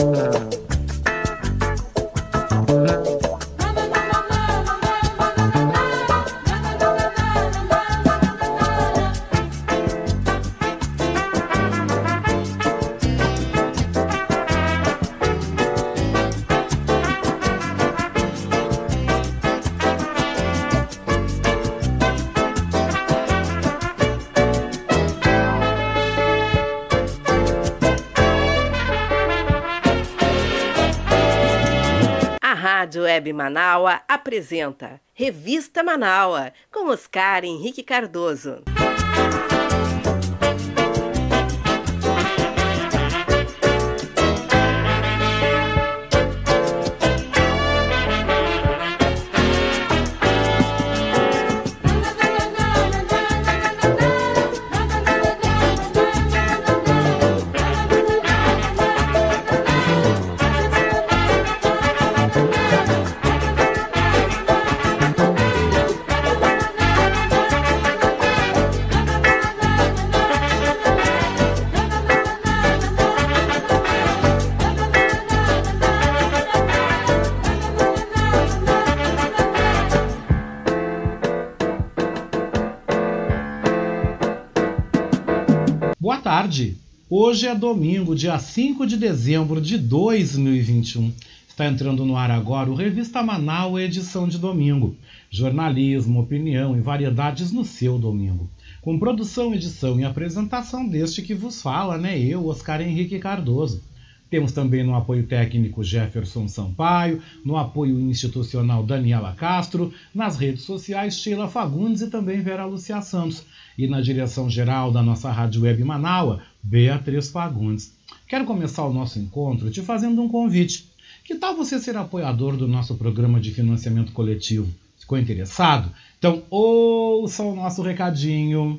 Rádio Web Manaua apresenta Revista Manaua com Oscar Henrique Cardoso. Hoje é domingo, dia 5 de dezembro de 2021. Está entrando no ar agora o Revista Manaus, edição de domingo. Jornalismo, opinião e variedades no seu domingo. Com produção, edição e apresentação deste que vos fala, né? Eu, Oscar Henrique Cardoso. Temos também no apoio técnico Jefferson Sampaio, no apoio institucional Daniela Castro, nas redes sociais Sheila Fagundes e também Vera Lucia Santos e na direção geral da nossa Rádio Web Manaua, Beatriz Fagundes. Quero começar o nosso encontro te fazendo um convite. Que tal você ser apoiador do nosso programa de financiamento coletivo? Ficou interessado? Então ouça o nosso recadinho.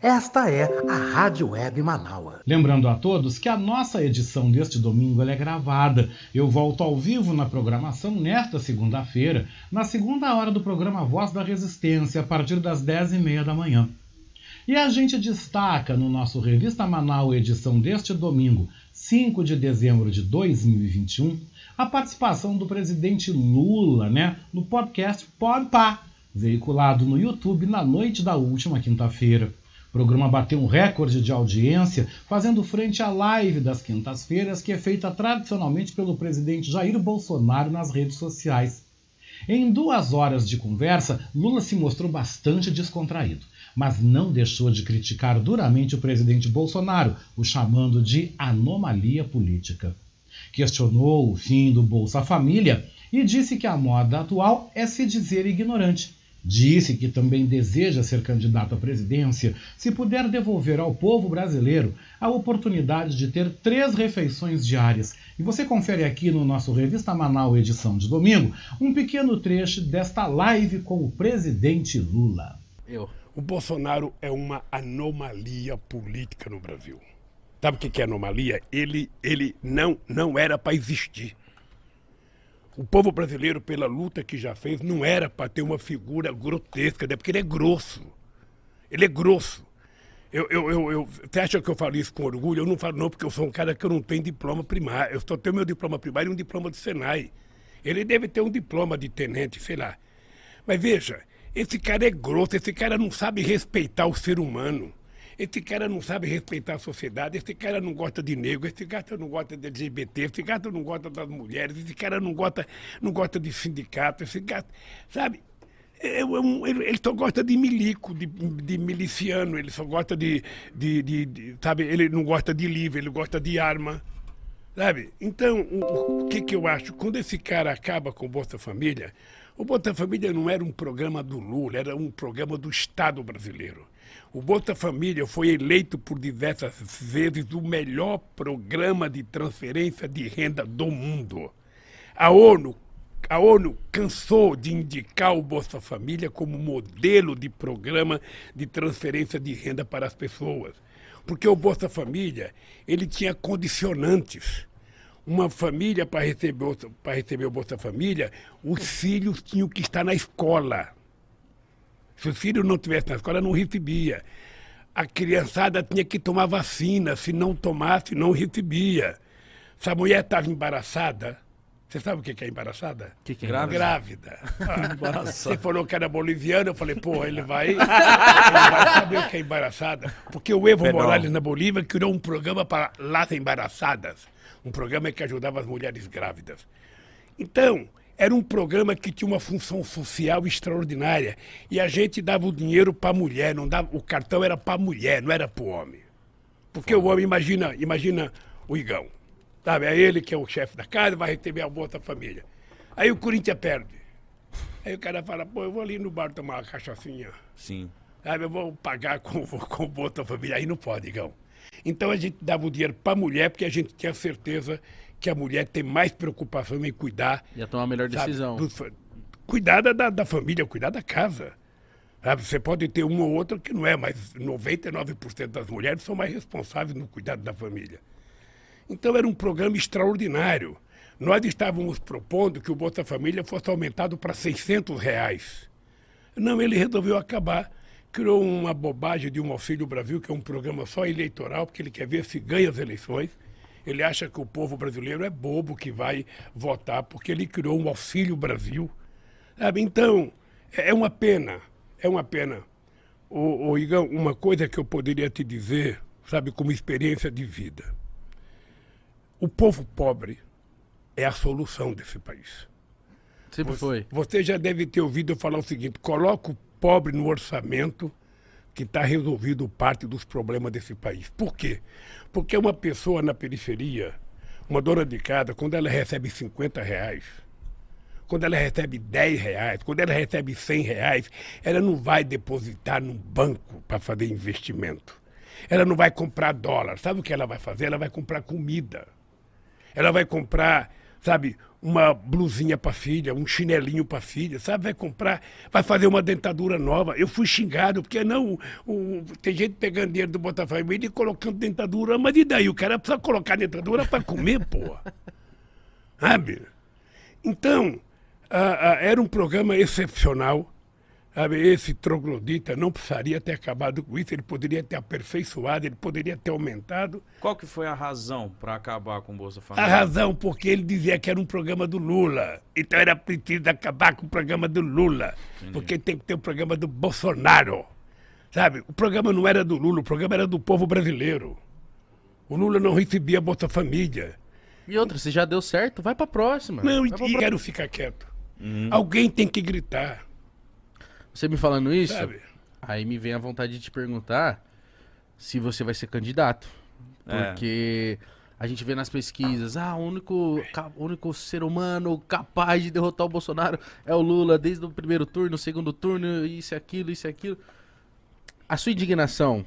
Esta é a Rádio Web Manaua. Lembrando a todos que a nossa edição deste domingo é gravada. Eu volto ao vivo na programação nesta segunda-feira, na segunda hora do programa Voz da Resistência, a partir das 10h30 da manhã. E a gente destaca no nosso Revista Manaus, edição deste domingo, 5 de dezembro de 2021, a participação do presidente Lula né, no podcast Podpah, veiculado no YouTube na noite da última quinta-feira. O programa bateu um recorde de audiência, fazendo frente à live das quintas-feiras, que é feita tradicionalmente pelo presidente Jair Bolsonaro nas redes sociais. Em duas horas de conversa, Lula se mostrou bastante descontraído, mas não deixou de criticar duramente o presidente Bolsonaro, o chamando de anomalia política. Questionou o fim do Bolsa Família e disse que a moda atual é se dizer ignorante Disse que também deseja ser candidato à presidência se puder devolver ao povo brasileiro a oportunidade de ter três refeições diárias. E você confere aqui no nosso Revista Manaus, edição de domingo, um pequeno trecho desta live com o presidente Lula. Eu. O Bolsonaro é uma anomalia política no Brasil. Sabe o que é anomalia? Ele, ele não, não era para existir. O povo brasileiro, pela luta que já fez, não era para ter uma figura grotesca, né? porque ele é grosso. Ele é grosso. Eu, eu, eu, eu, você acha que eu falo isso com orgulho? Eu não falo não, porque eu sou um cara que eu não tenho diploma primário. Eu só tenho meu diploma primário e um diploma do Senai. Ele deve ter um diploma de tenente, sei lá. Mas veja, esse cara é grosso, esse cara não sabe respeitar o ser humano. Esse cara não sabe respeitar a sociedade, esse cara não gosta de negro, esse cara não gosta de LGBT, esse cara não gosta das mulheres, esse cara não gosta, não gosta de sindicato, esse cara, sabe? É, é ele, só gosta de milico, de, de miliciano, ele só gosta de, de, de, de, sabe, ele não gosta de livro, ele gosta de arma, sabe? Então, o, o que que eu acho? Quando esse cara acaba com o Bolsa Família, o Bolsa Família não era um programa do Lula, era um programa do Estado brasileiro. O Bolsa Família foi eleito por diversas vezes o melhor programa de transferência de renda do mundo. A ONU, a ONU cansou de indicar o Bolsa Família como modelo de programa de transferência de renda para as pessoas. Porque o Bolsa Família, ele tinha condicionantes uma família para receber, para receber o Bolsa Família, os filhos tinham que estar na escola. Se o filho não estivesse na escola, não recebia. A criançada tinha que tomar vacina, se não tomasse, não recebia. Se a mulher estava embaraçada, você sabe o que é embaraçada? Que que é grávida? Grávida. Você falou que era boliviano, eu falei, pô, ele vai, ele vai saber o que é embaraçada. Porque o Evo Perdão. Morales na Bolívia criou um programa para las embaraçadas um programa que ajudava as mulheres grávidas. Então, era um programa que tinha uma função social extraordinária. E a gente dava o dinheiro para a mulher, não dava, o cartão era para a mulher, não era para o homem. Porque o homem, imagina, imagina o Igão. Sabe? É ele que é o chefe da casa, vai receber a da família. Aí o Corinthians perde. Aí o cara fala, pô, eu vou ali no bar tomar uma cachaçinha. Sim. Sabe, eu vou pagar com, com o família. Aí não pode, Igão. Então a gente dava o dinheiro para a mulher, porque a gente tinha certeza que a mulher tem mais preocupação em cuidar. Ia tomar a melhor decisão. Sabe, cuidar da, da família, cuidar da casa. Sabe, você pode ter uma ou outra que não é, mas 99% das mulheres são mais responsáveis no cuidado da família. Então era um programa extraordinário. Nós estávamos propondo que o Bolsa Família fosse aumentado para 600 reais. Não, ele resolveu acabar criou uma bobagem de um Auxílio Brasil, que é um programa só eleitoral, porque ele quer ver se ganha as eleições. Ele acha que o povo brasileiro é bobo que vai votar, porque ele criou um Auxílio Brasil. Sabe? Então, é, é uma pena, é uma pena. Ô, ô, Igão, uma coisa que eu poderia te dizer, sabe, como experiência de vida. O povo pobre é a solução desse país. Sempre você, foi. Você já deve ter ouvido eu falar o seguinte: coloca o pobre no orçamento que está resolvido parte dos problemas desse país. Por quê? Porque uma pessoa na periferia, uma dona de casa, quando ela recebe 50 reais, quando ela recebe 10 reais, quando ela recebe 100 reais, ela não vai depositar num banco para fazer investimento. Ela não vai comprar dólar. Sabe o que ela vai fazer? Ela vai comprar comida. Ela vai comprar sabe, uma blusinha para filha, um chinelinho para filha, sabe? Vai comprar, vai fazer uma dentadura nova. Eu fui xingado, porque não, o, tem gente pegando dinheiro do Botafogo e colocando dentadura, mas e daí? O cara precisa colocar dentadura para comer, pô. Sabe? Então, era um programa excepcional esse troglodita não precisaria ter acabado com isso, ele poderia ter aperfeiçoado, ele poderia ter aumentado. Qual que foi a razão para acabar com o Bolsa Família? A razão porque ele dizia que era um programa do Lula. Então era preciso acabar com o programa do Lula, Entendi. porque tem que ter o um programa do Bolsonaro. Sabe? O programa não era do Lula, o programa era do povo brasileiro. O Lula não recebia Bolsa Família. E outra, se já deu certo, vai para a próxima. Não, e quero ficar quieto. Uhum. Alguém tem que gritar. Você me falando isso, Sabe? aí me vem a vontade de te perguntar se você vai ser candidato. É. Porque é. a gente vê nas pesquisas, ah, o único, o único ser humano capaz de derrotar o Bolsonaro é o Lula, desde o primeiro turno, segundo turno, isso e aquilo, isso e aquilo. A sua indignação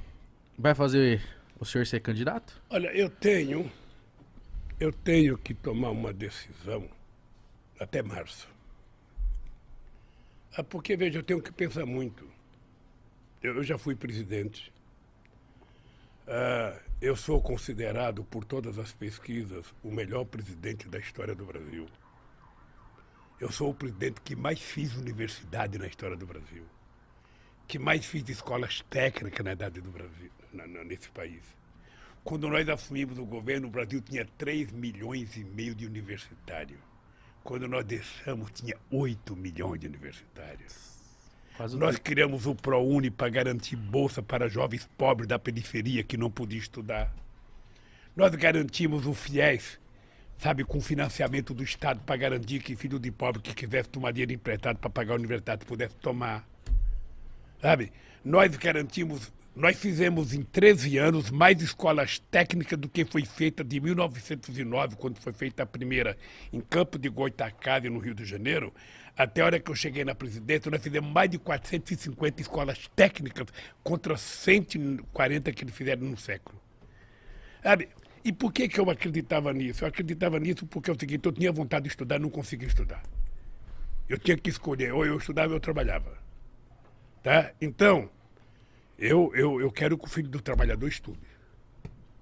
vai fazer o senhor ser candidato? Olha, eu tenho, eu tenho que tomar uma decisão até março. Ah, porque, veja, eu tenho que pensar muito. Eu, já fui presidente. Ah, eu sou considerado, por todas as pesquisas, o melhor presidente da história do Brasil. Eu sou o presidente que mais fiz universidade na história do Brasil. que mais fiz escolas técnicas na idade do Brasil, nesse país. Quando nós assumimos o governo, o Brasil tinha 3 milhões e meio de universitários. Quando nós deixamos, tinha 8 milhões de universitários. Quase nós criamos o ProUni para garantir bolsa para jovens pobres da periferia que não podiam estudar. Nós garantimos o FIES, sabe, com financiamento do Estado para garantir que filho de pobre que quisesse tomar dinheiro emprestado para pagar a universidade pudesse tomar. Sabe? Nós garantimos nós fizemos em 13 anos mais escolas técnicas do que foi feita de 1909, quando foi feita a primeira em Campo de Goitacazes, no Rio de Janeiro, até a hora que eu cheguei na presidência, nós fizemos mais de 450 escolas técnicas contra 140 que eles fizeram no século. Sabe? E por que, que eu acreditava nisso? Eu acreditava nisso porque é o seguinte, eu tinha vontade de estudar, não conseguia estudar. Eu tinha que escolher, ou eu estudava ou eu trabalhava. Tá? Então, eu, eu, eu quero que o filho do trabalhador estude.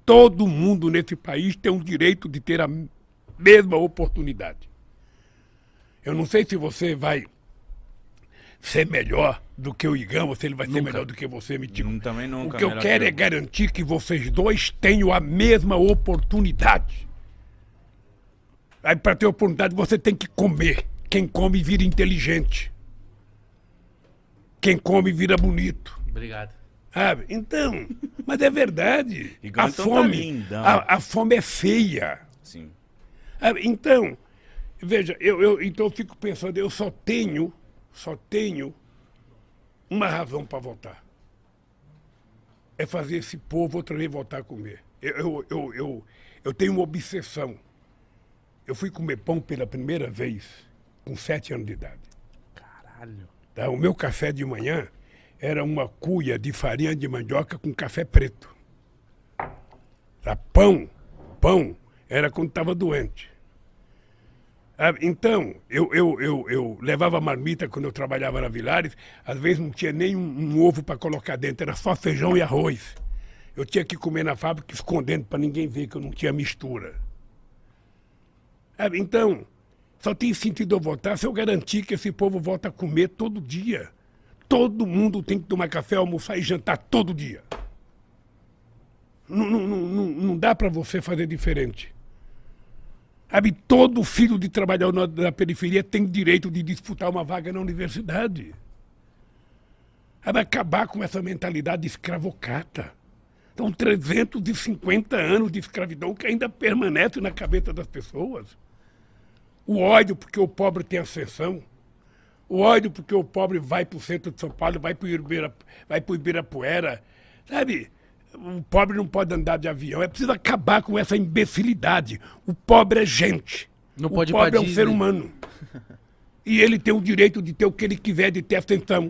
Todo mundo nesse país tem o direito de ter a mesma oportunidade. Eu não sei se você vai ser melhor do que o Igão, ou se ele vai nunca. ser melhor do que você, me diga. Hum, também nunca. O que eu quero que eu... é garantir que vocês dois tenham a mesma oportunidade. Aí, para ter oportunidade, você tem que comer. Quem come vira inteligente. Quem come vira bonito. Obrigado. Então, mas é verdade. a então tá fome, tá a, a, fome é feia. Sim. Sabe? Então, veja, eu, eu, então eu fico pensando, eu só tenho, só tenho uma razão para votar. É fazer esse povo outra vez voltar a comer. Eu, eu, eu, eu, eu tenho uma obsessão. Eu fui comer pão pela primeira vez com sete anos de idade. Caralho. Tá? O meu café de manhã era uma cuia de farinha de mandioca com café preto. A pão, pão, era quando estava doente. Ah, então, eu, eu, eu, eu levava marmita quando eu trabalhava na Vilares, às vezes não tinha nem um, um ovo para colocar dentro, era só feijão e arroz. Eu tinha que comer na fábrica escondendo para ninguém ver que eu não tinha mistura. Ah, então, só tem sentido eu votar se eu garantir que esse povo volta a comer todo dia. Todo mundo tem que tomar café, almoçar e jantar todo dia. Não, não, não, não dá para você fazer diferente. Sabe, todo filho de trabalhador da periferia tem direito de disputar uma vaga na universidade. Sabe, acabar com essa mentalidade escravocata. São 350 anos de escravidão que ainda permanece na cabeça das pessoas. O ódio porque o pobre tem ascensão. O ódio porque o pobre vai para o centro de São Paulo, vai para o Ibira, vai Ibirapuera. Sabe? O pobre não pode andar de avião. É preciso acabar com essa imbecilidade. O pobre é gente. Não o pode pobre é um ser humano. E ele tem o direito de ter o que ele quiser, de ter atenção.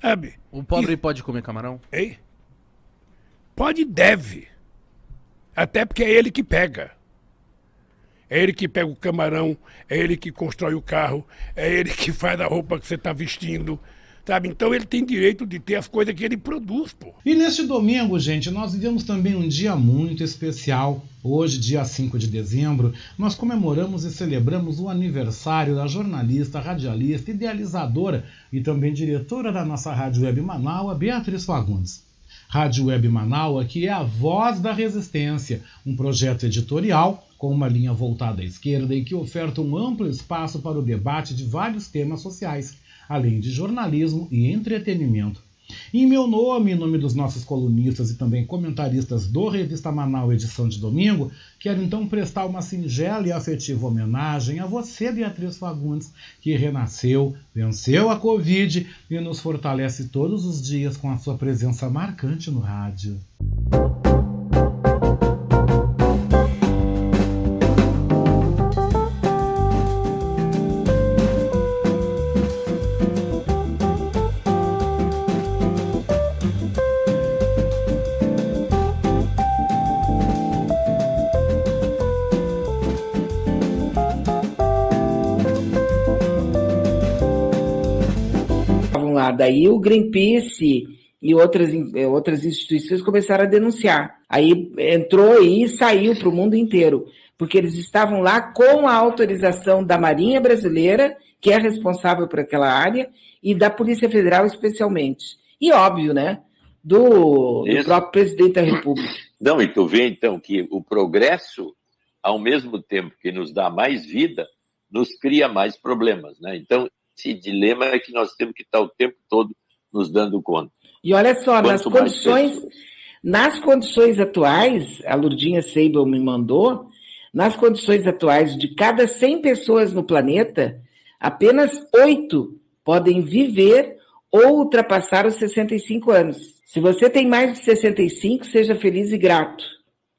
Sabe? O pobre pode comer camarão? Ei? Pode e deve. Até porque é ele que pega. É ele que pega o camarão, é ele que constrói o carro, é ele que faz a roupa que você está vestindo. Sabe? Então ele tem direito de ter as coisas que ele produz, pô. E neste domingo, gente, nós vivemos também um dia muito especial. Hoje, dia 5 de dezembro, nós comemoramos e celebramos o aniversário da jornalista, radialista, idealizadora e também diretora da nossa Rádio Web Manaus, Beatriz Fagundes. Rádio Web Manaus, que é a voz da resistência, um projeto editorial com uma linha voltada à esquerda e que oferta um amplo espaço para o debate de vários temas sociais, além de jornalismo e entretenimento. Em meu nome, em nome dos nossos colunistas e também comentaristas do Revista Manaus edição de domingo, quero então prestar uma singela e afetiva homenagem a você, Beatriz Fagundes, que renasceu, venceu a Covid e nos fortalece todos os dias com a sua presença marcante no rádio. Daí o Greenpeace e outras, eh, outras instituições começaram a denunciar. Aí entrou e saiu para o mundo inteiro. porque eles estavam lá com a autorização da Marinha Brasileira, que é responsável por aquela área, e da Polícia Federal especialmente. E óbvio, né? Do, do próprio presidente da República. Não, e tu vê então que o progresso, ao mesmo tempo que nos dá mais vida, nos cria mais problemas, né? Então, esse dilema é que nós temos que estar o tempo todo nos dando conta. E olha só, Quanto nas condições, nas condições atuais, a Lurdinha Seibel me mandou, nas condições atuais de cada 100 pessoas no planeta, apenas 8 podem viver ou ultrapassar os 65 anos. Se você tem mais de 65, seja feliz e grato.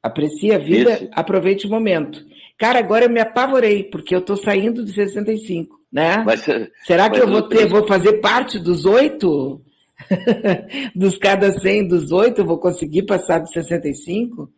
Aprecie a vida, Isso. aproveite o momento. Cara, agora eu me apavorei, porque eu estou saindo de 65, né? Mas, Será que eu vou ter, vou fazer parte dos oito? dos cada 100 dos oito, eu vou conseguir passar de 65?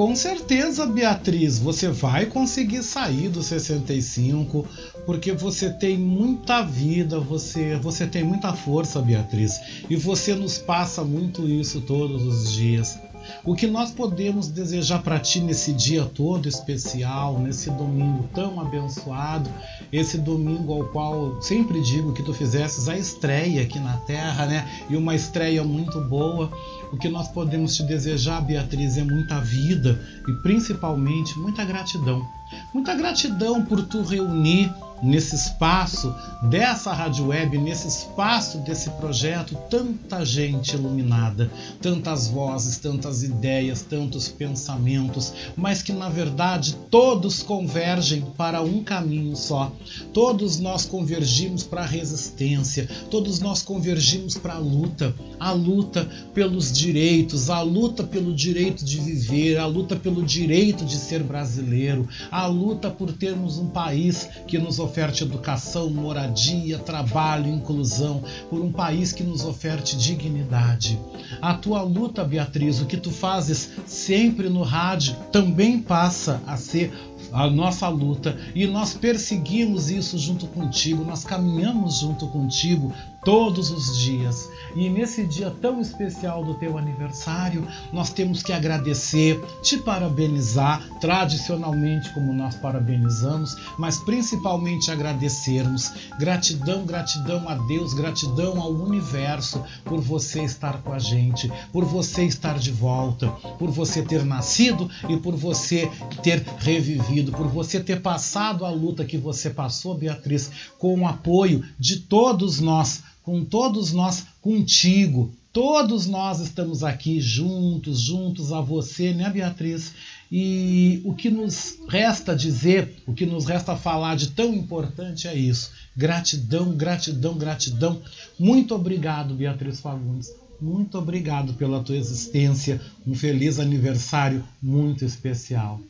Com certeza, Beatriz, você vai conseguir sair dos 65, porque você tem muita vida, você, você tem muita força, Beatriz, e você nos passa muito isso todos os dias. O que nós podemos desejar para ti nesse dia todo especial, nesse domingo tão abençoado, esse domingo ao qual sempre digo que tu fizesses a estreia aqui na Terra, né? E uma estreia muito boa. O que nós podemos te desejar, Beatriz, é muita vida e principalmente muita gratidão. Muita gratidão por tu reunir nesse espaço dessa rádio web, nesse espaço desse projeto, tanta gente iluminada, tantas vozes, tantas ideias, tantos pensamentos, mas que na verdade todos convergem para um caminho só. Todos nós convergimos para a resistência, todos nós convergimos para a luta, a luta pelos direitos, a luta pelo direito de viver, a luta pelo direito de ser brasileiro, a luta por termos um país que nos oferece oferte educação, moradia, trabalho, inclusão, por um país que nos oferte dignidade. A tua luta, Beatriz, o que tu fazes sempre no rádio, também passa a ser a nossa luta e nós perseguimos isso junto contigo, nós caminhamos junto contigo todos os dias. E nesse dia tão especial do teu aniversário, nós temos que agradecer, te parabenizar, tradicionalmente como nós parabenizamos, mas principalmente agradecermos. Gratidão, gratidão a Deus, gratidão ao universo por você estar com a gente, por você estar de volta, por você ter nascido e por você ter revivido, por você ter passado a luta que você passou, Beatriz, com o apoio de todos nós com todos nós contigo. Todos nós estamos aqui juntos, juntos a você, né, Beatriz? E o que nos resta dizer, o que nos resta falar de tão importante é isso. Gratidão, gratidão, gratidão. Muito obrigado, Beatriz Fagundes. Muito obrigado pela tua existência. Um feliz aniversário muito especial.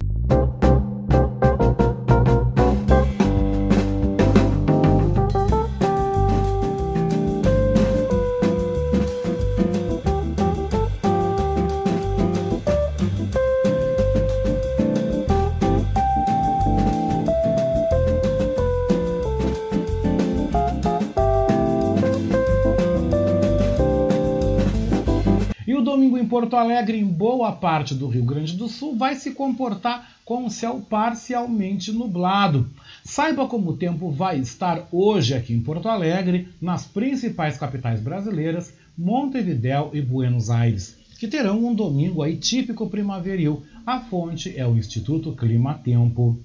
Porto Alegre, em boa parte do Rio Grande do Sul, vai se comportar com o céu parcialmente nublado. Saiba como o tempo vai estar hoje aqui em Porto Alegre, nas principais capitais brasileiras, Montevidéu e Buenos Aires, que terão um domingo aí típico primaveril. A fonte é o Instituto Clima Tempo.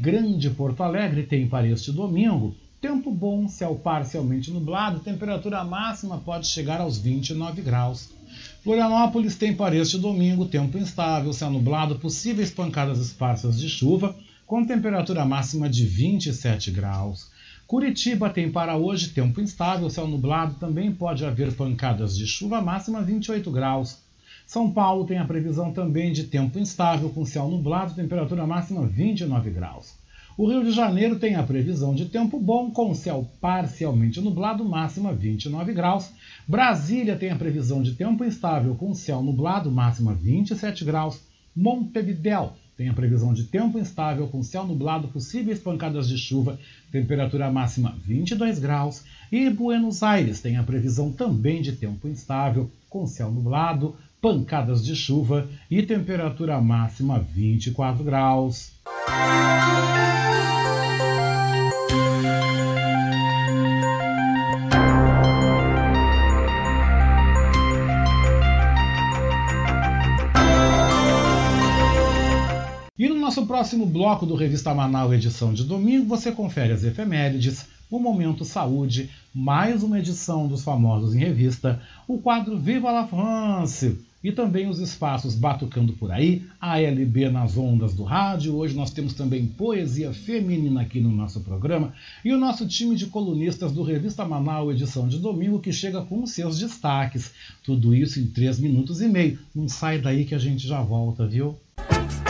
Grande Porto Alegre, tem para este domingo tempo bom, céu parcialmente nublado, temperatura máxima pode chegar aos 29 graus. Florianópolis tem para este domingo tempo instável, céu nublado, possíveis pancadas esparsas de chuva, com temperatura máxima de 27 graus. Curitiba tem para hoje tempo instável, céu nublado, também pode haver pancadas de chuva máxima 28 graus. São Paulo tem a previsão também de tempo instável, com céu nublado, temperatura máxima 29 graus. O Rio de Janeiro tem a previsão de tempo bom, com céu parcialmente nublado, máxima 29 graus. Brasília tem a previsão de tempo instável, com céu nublado, máxima 27 graus. Montevidéu tem a previsão de tempo instável, com céu nublado, possíveis pancadas de chuva, temperatura máxima 22 graus. E Buenos Aires tem a previsão também de tempo instável, com céu nublado, pancadas de chuva e temperatura máxima 24 graus. E no nosso próximo bloco do Revista Manaus, edição de domingo, você confere as efemérides, o Momento Saúde, mais uma edição dos Famosos em Revista, o quadro Viva la France e também os espaços Batucando por Aí, a LB nas ondas do rádio. Hoje nós temos também poesia feminina aqui no nosso programa e o nosso time de colunistas do Revista Manaus, edição de domingo, que chega com os seus destaques. Tudo isso em 3 minutos e meio. Não sai daí que a gente já volta, viu? Você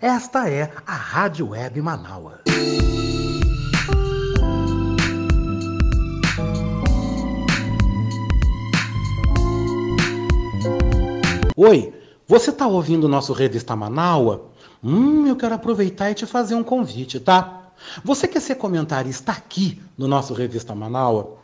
Esta é a Rádio Web Manaua. Oi, você está ouvindo o nosso Revista Manaua? Hum, eu quero aproveitar e te fazer um convite, tá? Você quer ser comentarista aqui no nosso Revista Manaua?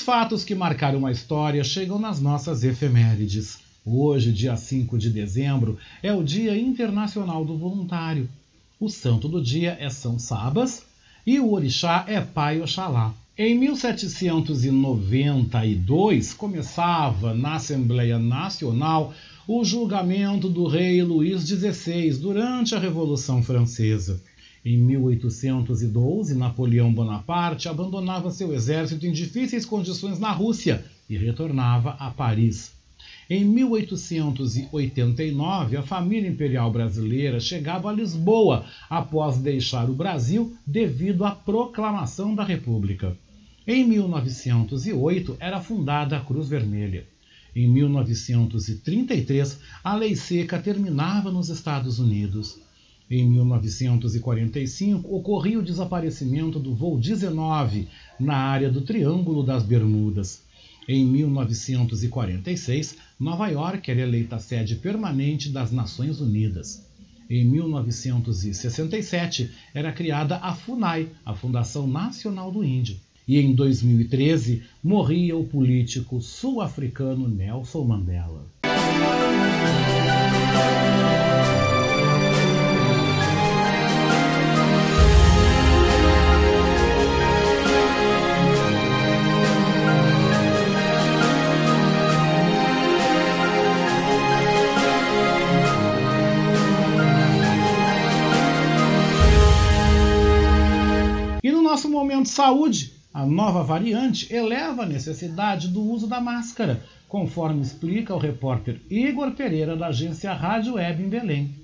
Os fatos que marcaram a história chegam nas nossas efemérides. Hoje, dia 5 de dezembro, é o Dia Internacional do Voluntário. O santo do dia é São Sabas e o orixá é Pai Oxalá. Em 1792 começava na Assembleia Nacional o julgamento do rei Luís XVI durante a Revolução Francesa. Em 1812, Napoleão Bonaparte abandonava seu exército em difíceis condições na Rússia e retornava a Paris. Em 1889, a família imperial brasileira chegava a Lisboa após deixar o Brasil devido à proclamação da República. Em 1908 era fundada a Cruz Vermelha. Em 1933, a lei seca terminava nos Estados Unidos. Em 1945, ocorria o desaparecimento do voo 19 na área do Triângulo das Bermudas. Em 1946, Nova York era eleita sede permanente das Nações Unidas. Em 1967, era criada a FUNAI, a Fundação Nacional do Índio. E em 2013, morria o político sul-africano Nelson Mandela. Nosso momento saúde, a nova variante eleva a necessidade do uso da máscara, conforme explica o repórter Igor Pereira da agência Rádio Web em Belém.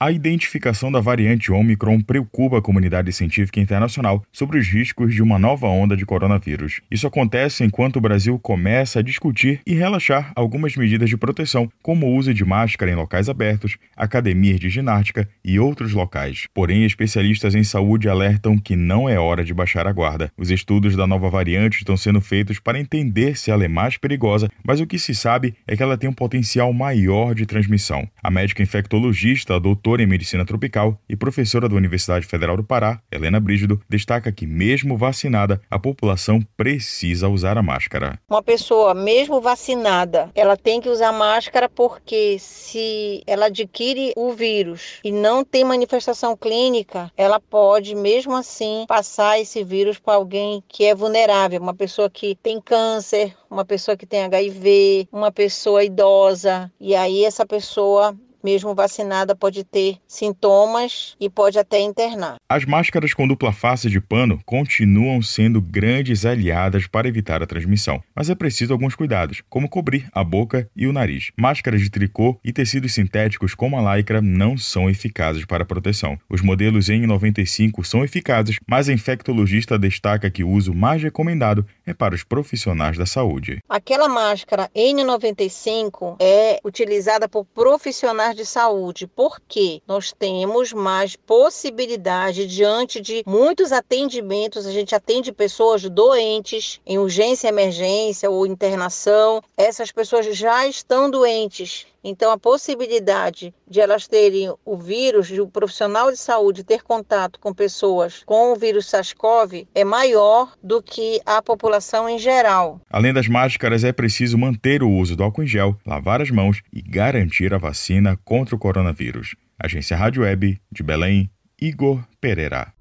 A identificação da variante Omicron preocupa a comunidade científica internacional sobre os riscos de uma nova onda de coronavírus. Isso acontece enquanto o Brasil começa a discutir e relaxar algumas medidas de proteção, como o uso de máscara em locais abertos, academias de ginástica e outros locais. Porém, especialistas em saúde alertam que não é hora de baixar a guarda. Os estudos da nova variante estão sendo feitos para entender se ela é mais perigosa, mas o que se sabe é que ela tem um potencial maior de transmissão. A médica infectologista, a doutora em medicina tropical e professora da Universidade Federal do Pará, Helena Brígido, destaca que, mesmo vacinada, a população precisa usar a máscara. Uma pessoa, mesmo vacinada, ela tem que usar máscara porque se ela adquire o vírus e não tem manifestação clínica, ela pode, mesmo assim, passar esse vírus para alguém que é vulnerável, uma pessoa que tem câncer, uma pessoa que tem HIV, uma pessoa idosa. E aí essa pessoa mesmo vacinada, pode ter sintomas e pode até internar. As máscaras com dupla face de pano continuam sendo grandes aliadas para evitar a transmissão, mas é preciso alguns cuidados, como cobrir a boca e o nariz. Máscaras de tricô e tecidos sintéticos como a lycra não são eficazes para a proteção. Os modelos N95 são eficazes, mas a infectologista destaca que o uso mais recomendado é para os profissionais da saúde. Aquela máscara N95 é utilizada por profissionais de saúde, porque nós temos mais possibilidade diante de muitos atendimentos, a gente atende pessoas doentes em urgência, emergência ou internação. Essas pessoas já estão doentes então, a possibilidade de elas terem o vírus, de um profissional de saúde ter contato com pessoas com o vírus SARS-CoV é maior do que a população em geral. Além das máscaras, é preciso manter o uso do álcool em gel, lavar as mãos e garantir a vacina contra o coronavírus. Agência Rádio Web de Belém, Igor Pereira.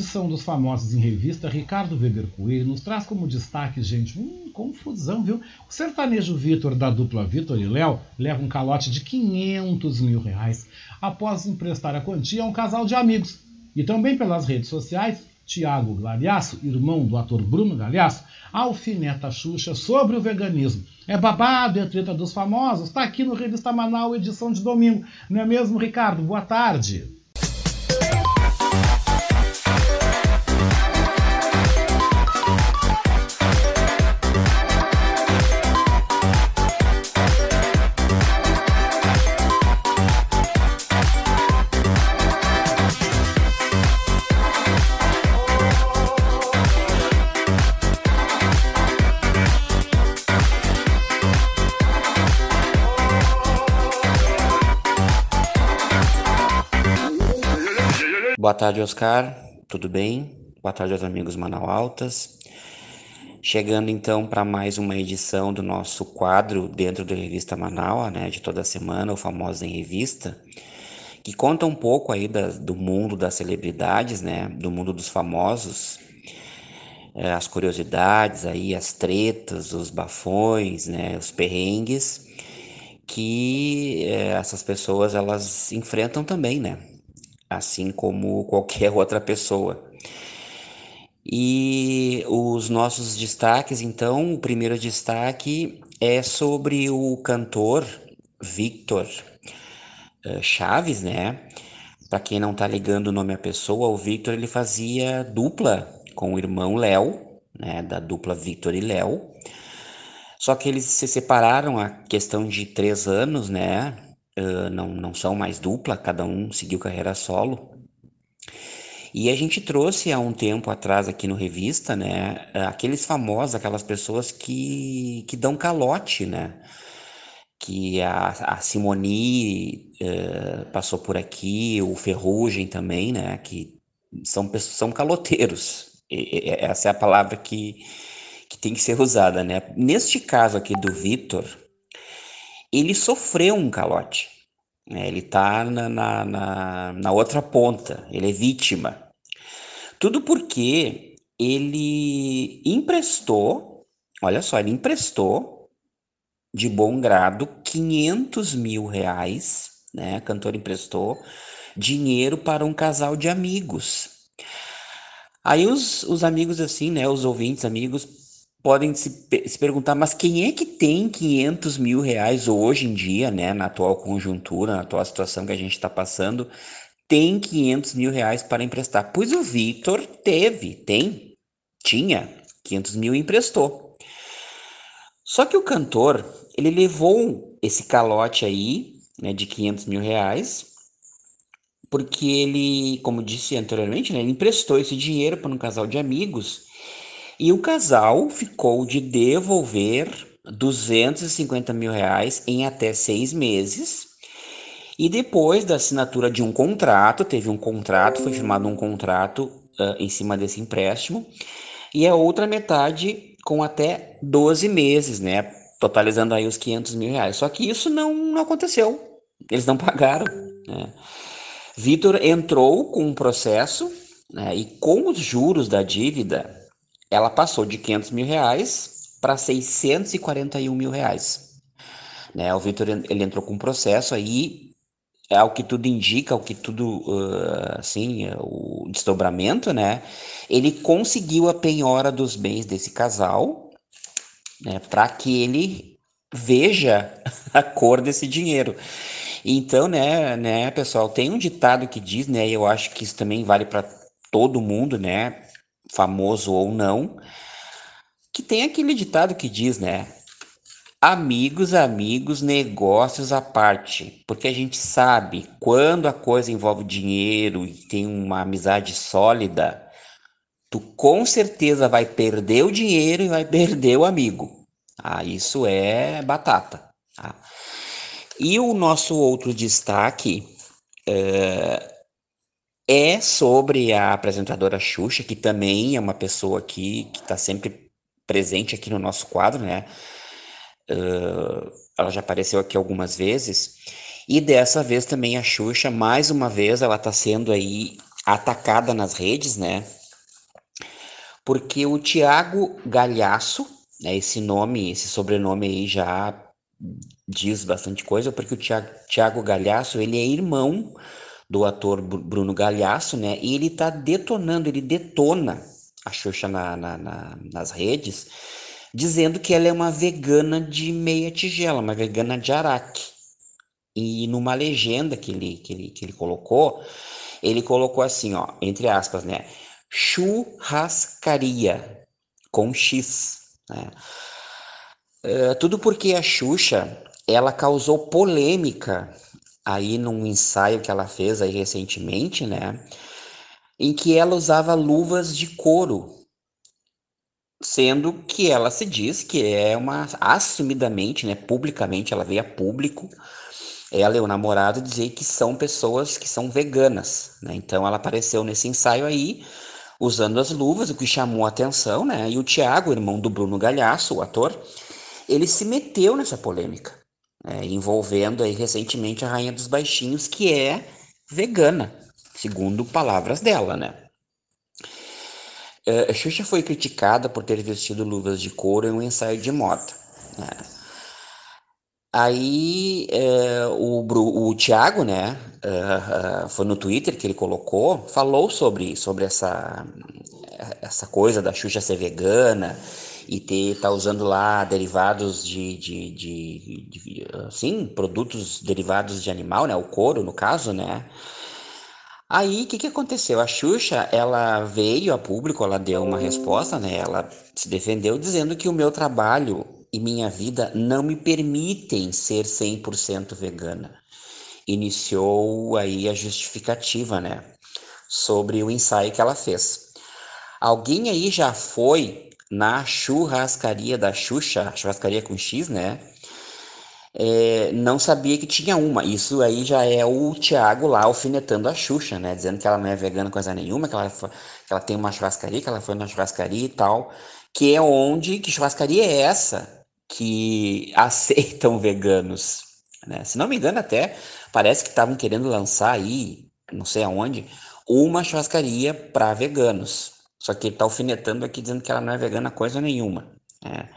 Edição dos Famosos em Revista, Ricardo Weber Coelho nos traz como destaque, gente, hum, confusão, viu? O sertanejo Vitor, da dupla Vitor e Léo, leva um calote de 500 mil reais após emprestar a quantia a um casal de amigos. E também pelas redes sociais, Tiago Glariasso, irmão do ator Bruno Galhaço, alfineta Xuxa sobre o veganismo. É babado, é treta dos famosos, está aqui no Revista Manaus, edição de domingo. Não é mesmo, Ricardo? Boa tarde. Boa tarde, Oscar. Tudo bem? Boa tarde aos amigos Manaualtas. Chegando então para mais uma edição do nosso quadro dentro da revista Manaus, né, de toda semana, o famoso em revista, que conta um pouco aí da, do mundo das celebridades, né, do mundo dos famosos, é, as curiosidades aí, as tretas, os bafões, né, os perrengues que é, essas pessoas elas enfrentam também, né? Assim como qualquer outra pessoa. E os nossos destaques, então, o primeiro destaque é sobre o cantor Victor uh, Chaves, né? Para quem não tá ligando o nome à pessoa, o Victor ele fazia dupla com o irmão Léo, né? Da dupla Victor e Léo. Só que eles se separaram a questão de três anos, né? Uh, não, não são mais dupla, cada um seguiu carreira solo. E a gente trouxe há um tempo atrás aqui no Revista, né, aqueles famosos, aquelas pessoas que, que dão calote, né? Que a, a Simoni uh, passou por aqui, o Ferrugem também, né? Que são, são caloteiros. E, essa é a palavra que, que tem que ser usada, né? Neste caso aqui do Vitor, ele sofreu um calote. Né? Ele tá na, na, na, na outra ponta, ele é vítima. Tudo porque ele emprestou, olha só, ele emprestou de bom grado 500 mil reais, né? A cantora emprestou dinheiro para um casal de amigos. Aí os, os amigos assim, né, os ouvintes, amigos, podem se, se, perguntar, mas quem é que tem 500 mil reais hoje em dia, né, na atual conjuntura, na atual situação que a gente está passando, tem 500 mil reais para emprestar? Pois o Victor teve, tem, tinha 500 mil e emprestou. Só que o cantor, ele levou esse calote aí, né, de 500 mil reais, porque ele, como disse anteriormente, né, ele emprestou esse dinheiro para um casal de amigos e o casal ficou de devolver 250 mil reais em até seis meses. E depois da assinatura de um contrato, teve um contrato, foi firmado um contrato uh, em cima desse empréstimo, e a outra metade com até 12 meses, né? Totalizando aí os 500 mil reais. Só que isso não, não aconteceu. Eles não pagaram. Né? Vitor entrou com um processo né, e com os juros da dívida, ela passou de 500 mil reais para 641 mil reais. Né? O Vitor ele entrou com um processo aí, é que tudo indica, ao que tudo, uh, assim, o desdobramento, né? Ele conseguiu a penhora dos bens desse casal, né? Para que ele veja a cor desse dinheiro. Então, né, né, pessoal, tem um ditado que diz, né, eu acho que isso também vale para todo mundo, né? Famoso ou não, que tem aquele ditado que diz, né? Amigos, amigos, negócios à parte. Porque a gente sabe quando a coisa envolve dinheiro e tem uma amizade sólida, tu com certeza vai perder o dinheiro e vai perder o amigo. Ah, isso é batata. Tá? E o nosso outro destaque é, é sobre a apresentadora Xuxa, que também é uma pessoa aqui que está sempre presente aqui no nosso quadro, né? Uh, ela já apareceu aqui algumas vezes. E dessa vez também a Xuxa, mais uma vez, ela está sendo aí atacada nas redes, né? Porque o Tiago Galhaço, né, esse nome, esse sobrenome aí já diz bastante coisa, porque o Tiago Galhaço, ele é irmão do ator Bruno Galhaço, né? E ele tá detonando, ele detona a Xuxa na, na, na, nas redes, dizendo que ela é uma vegana de meia tigela, uma vegana de araque. E numa legenda que ele, que ele, que ele colocou, ele colocou assim, ó, entre aspas, né? Churrascaria com X. Né? Uh, tudo porque a Xuxa ela causou polêmica aí num ensaio que ela fez aí recentemente, né? Em que ela usava luvas de couro, sendo que ela se diz que é uma assumidamente, né, publicamente, ela veio a público ela e o namorado dizer que são pessoas que são veganas, né? Então ela apareceu nesse ensaio aí usando as luvas, o que chamou a atenção, né? E o Tiago, irmão do Bruno Galhaço, o ator, ele se meteu nessa polêmica, né? envolvendo aí recentemente a Rainha dos Baixinhos, que é vegana, segundo palavras dela, né? Uh, Xuxa foi criticada por ter vestido luvas de couro em um ensaio de moda. Né? Aí é, o, o Thiago, né, uh, uh, foi no Twitter que ele colocou, falou sobre, sobre essa, essa coisa da Xuxa ser vegana e ter tá usando lá derivados de, de, de, de assim, produtos derivados de animal, né, o couro no caso, né. Aí o que, que aconteceu? A Xuxa, ela veio a público, ela deu uma resposta, né, ela se defendeu dizendo que o meu trabalho e minha vida não me permitem ser 100% vegana. Iniciou aí a justificativa, né, sobre o ensaio que ela fez. Alguém aí já foi na churrascaria da Xuxa, churrascaria com X, né? É, não sabia que tinha uma. Isso aí já é o Thiago lá alfinetando a Xuxa, né? Dizendo que ela não é vegana coisa nenhuma, que ela, que ela tem uma churrascaria, que ela foi na churrascaria e tal. Que é onde, que churrascaria é essa? que aceitam veganos. Né? Se não me engano, até parece que estavam querendo lançar aí, não sei aonde, uma churrascaria para veganos. Só que ele está alfinetando aqui dizendo que ela não é vegana coisa nenhuma. Né?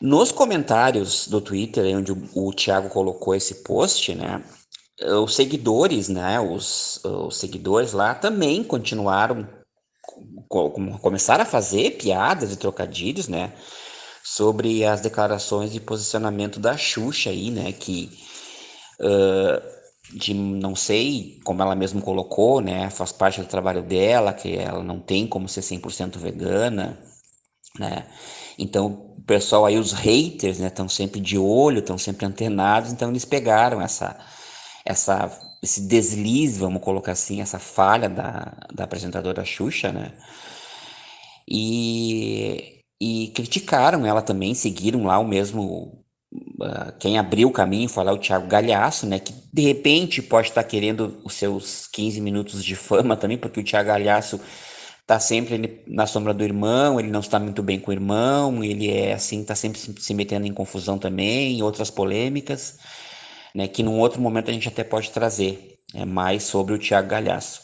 Nos comentários do Twitter, onde o, o Thiago colocou esse post, né? Os seguidores, né? Os, os seguidores lá também continuaram, começaram a fazer piadas e trocadilhos, né? sobre as declarações de posicionamento da Xuxa aí, né, que uh, de não sei, como ela mesmo colocou, né, faz parte do trabalho dela, que ela não tem como ser 100% vegana, né, então o pessoal aí, os haters, né, estão sempre de olho, estão sempre antenados, então eles pegaram essa, essa, esse deslize, vamos colocar assim, essa falha da, da apresentadora Xuxa, né, e e criticaram ela também, seguiram lá o mesmo. Uh, quem abriu o caminho foi lá o Thiago Galhaço, né? Que de repente pode estar querendo os seus 15 minutos de fama também, porque o Thiago Galhaço tá sempre na sombra do irmão, ele não está muito bem com o irmão, ele é assim, tá sempre se metendo em confusão também, em outras polêmicas, né? Que num outro momento a gente até pode trazer é, mais sobre o Thiago Galhaço.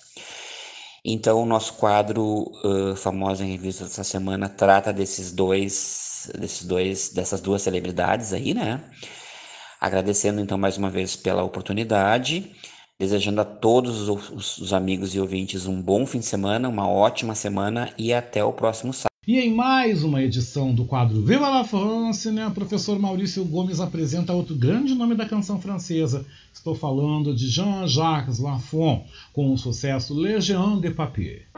Então, o nosso quadro uh, famoso em revista dessa semana trata desses dois, desses dois, dessas duas celebridades aí, né? Agradecendo então mais uma vez pela oportunidade, desejando a todos os, os amigos e ouvintes um bom fim de semana, uma ótima semana e até o próximo sábado. E em mais uma edição do quadro Viva la France, né, o professor Maurício Gomes apresenta outro grande nome da canção francesa. Estou falando de Jean-Jacques Lafont, com o sucesso Légion de Papier.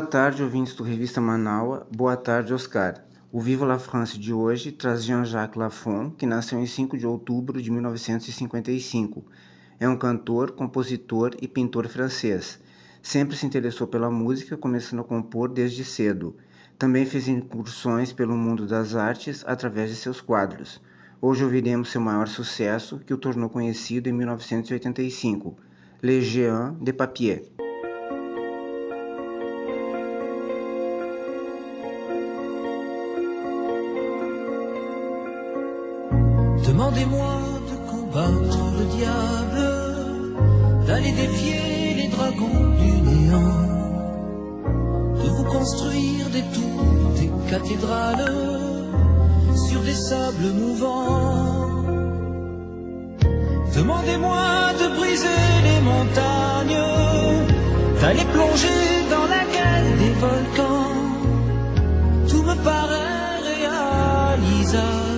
Boa tarde, ouvintes do Revista Manaua. Boa tarde, Oscar. O Viva la France de hoje traz Jean-Jacques Lafont, que nasceu em 5 de outubro de 1955. É um cantor, compositor e pintor francês. Sempre se interessou pela música, começando a compor desde cedo. Também fez incursões pelo mundo das artes através de seus quadros. Hoje ouviremos seu maior sucesso, que o tornou conhecido em 1985, Les Géants de Papier. Demandez-moi de combattre le diable, d'aller défier les dragons du néant, de vous construire des tours, des cathédrales sur des sables mouvants. Demandez-moi de briser les montagnes, d'aller plonger dans la gueule des volcans. Tout me paraît réalisable.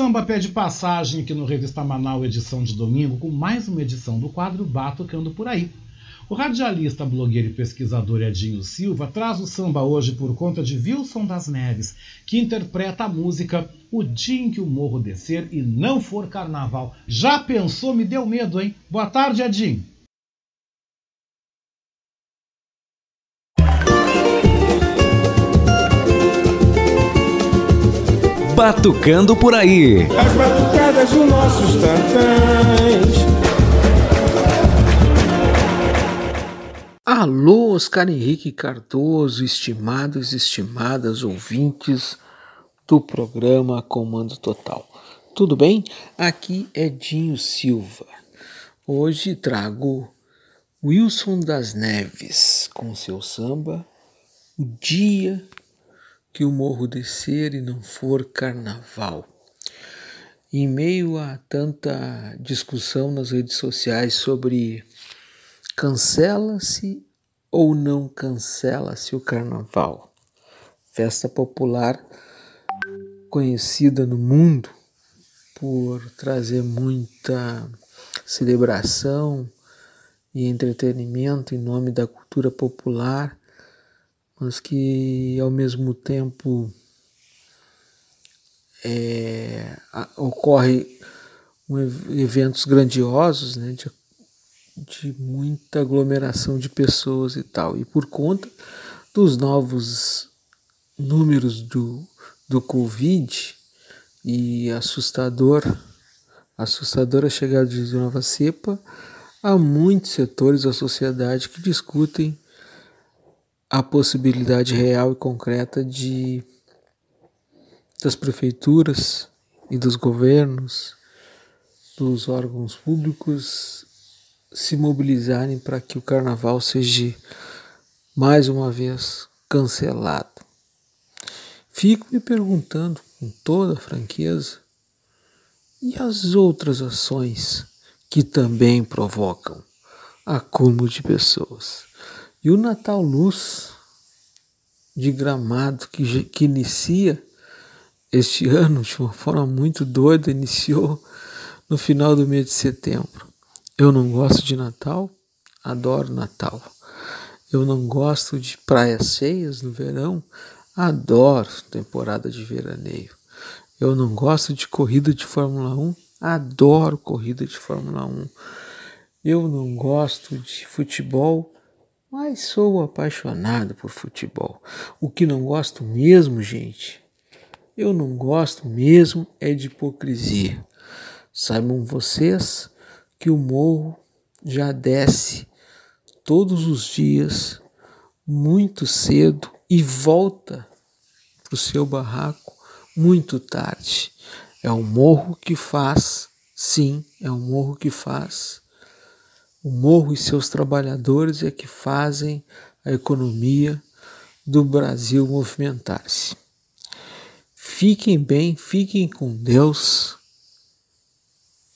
Samba pede passagem aqui no Revista Manaus, edição de domingo, com mais uma edição do quadro Batucando por Aí. O radialista, blogueiro e pesquisador Edinho Silva traz o samba hoje por conta de Wilson das Neves, que interpreta a música O Dia em que o Morro Descer e Não For Carnaval. Já pensou? Me deu medo, hein? Boa tarde, Edinho. Batucando por aí. As batucadas dos nossos tantãs. Alô, Oscar Henrique Cardoso, estimados e estimadas ouvintes do programa Comando Total. Tudo bem? Aqui é Dinho Silva. Hoje trago Wilson das Neves com seu samba O Dia que o Morro Descer e Não For Carnaval. Em meio a tanta discussão nas redes sociais sobre cancela-se ou não cancela-se o carnaval, festa popular conhecida no mundo por trazer muita celebração e entretenimento em nome da cultura popular, mas que ao mesmo tempo é, ocorre um ev- eventos grandiosos, né, de, de muita aglomeração de pessoas e tal. E por conta dos novos números do, do Covid e assustador, assustadora chegada de nova cepa, há muitos setores da sociedade que discutem a possibilidade real e concreta de das prefeituras e dos governos, dos órgãos públicos se mobilizarem para que o carnaval seja mais uma vez cancelado. Fico me perguntando com toda franqueza e as outras ações que também provocam acúmulo de pessoas. E o Natal Luz de Gramado, que, que inicia este ano de uma forma muito doida, iniciou no final do mês de setembro. Eu não gosto de Natal, adoro Natal. Eu não gosto de praias cheias no verão, adoro temporada de veraneio. Eu não gosto de corrida de Fórmula 1, adoro corrida de Fórmula 1. Eu não gosto de futebol, mas sou apaixonado por futebol. O que não gosto mesmo, gente, eu não gosto mesmo é de hipocrisia. Saibam vocês que o morro já desce todos os dias, muito cedo, e volta para o seu barraco muito tarde. É o morro que faz, sim, é o morro que faz. O morro e seus trabalhadores é que fazem a economia do Brasil movimentar-se. Fiquem bem, fiquem com Deus,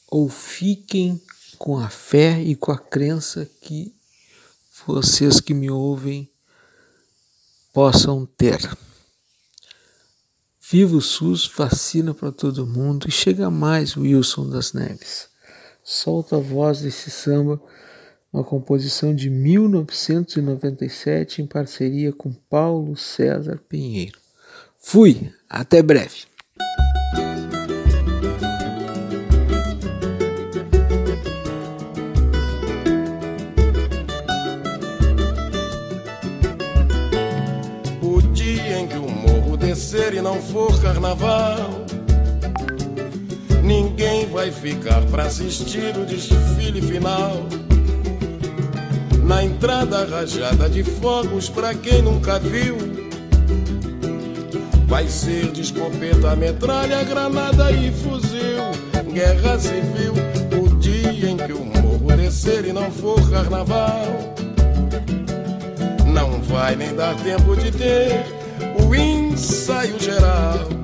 ou fiquem com a fé e com a crença que vocês que me ouvem possam ter. Viva o SUS, vacina para todo mundo e chega mais Wilson das Neves. Solta a voz desse samba, uma composição de 1997 em parceria com Paulo César Pinheiro. Fui, até breve. e não for carnaval, ninguém vai ficar para assistir o desfile final. Na entrada rajada de fogos, pra quem nunca viu, vai ser de escopeta, metralha, granada e fuzil. Guerra civil, o dia em que o morro descer e não for carnaval. Não vai nem dar tempo de ter o ensaio geral.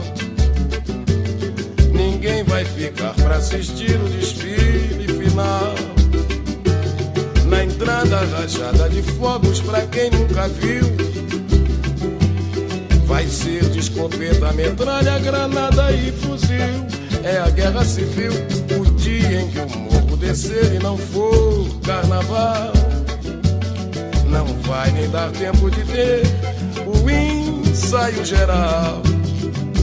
ninguém vai ficar para assistir o desfile final. Na entrada rajada de fogos para quem nunca viu. Vai ser de metralha, granada e fuzil. É a guerra civil, o dia em que o morro descer e não for carnaval. Não vai nem dar tempo de ter o ensaio geral.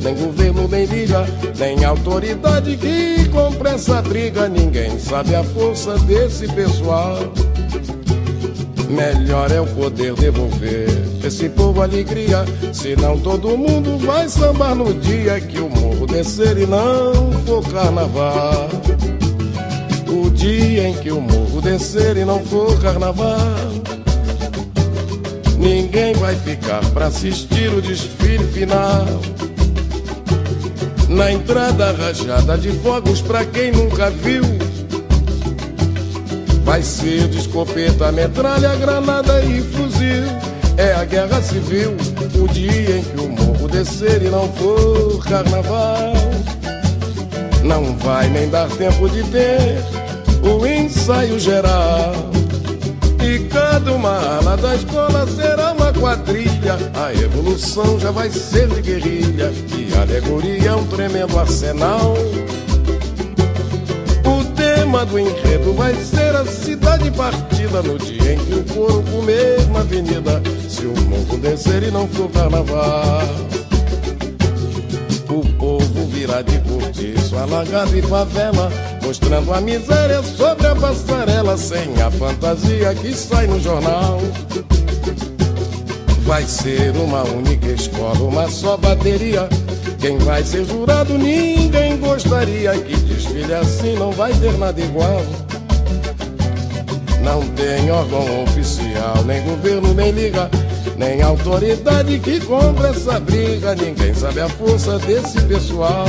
nem governo, nem liga, nem autoridade que compre essa briga. Ninguém sabe a força desse pessoal. Melhor é o poder devolver esse povo alegria. Senão todo mundo vai sambar no dia que o morro descer e não for carnaval. O dia em que o morro descer e não for carnaval. Ninguém vai ficar para assistir o desfile final. Na entrada rajada de fogos pra quem nunca viu Vai ser de escopeta, metralha, granada e fuzil É a guerra civil, o dia em que o morro descer e não for carnaval Não vai nem dar tempo de ter o ensaio geral e cada uma ala da escola será uma quadrilha. A evolução já vai ser de guerrilha. A alegoria é um tremendo arsenal. O tema do enredo vai ser a cidade partida no dia em que o couro comer na avenida. Se o morro descer e não for carnaval. O povo virá de cortiço, alagado e favela Mostrando a miséria sobre a passarela Sem a fantasia que sai no jornal Vai ser uma única escola, uma só bateria Quem vai ser jurado ninguém gostaria Que desfile assim não vai ter nada igual Não tem órgão oficial, nem governo, nem liga, nem autoridade que compra essa briga. Ninguém sabe a força desse pessoal.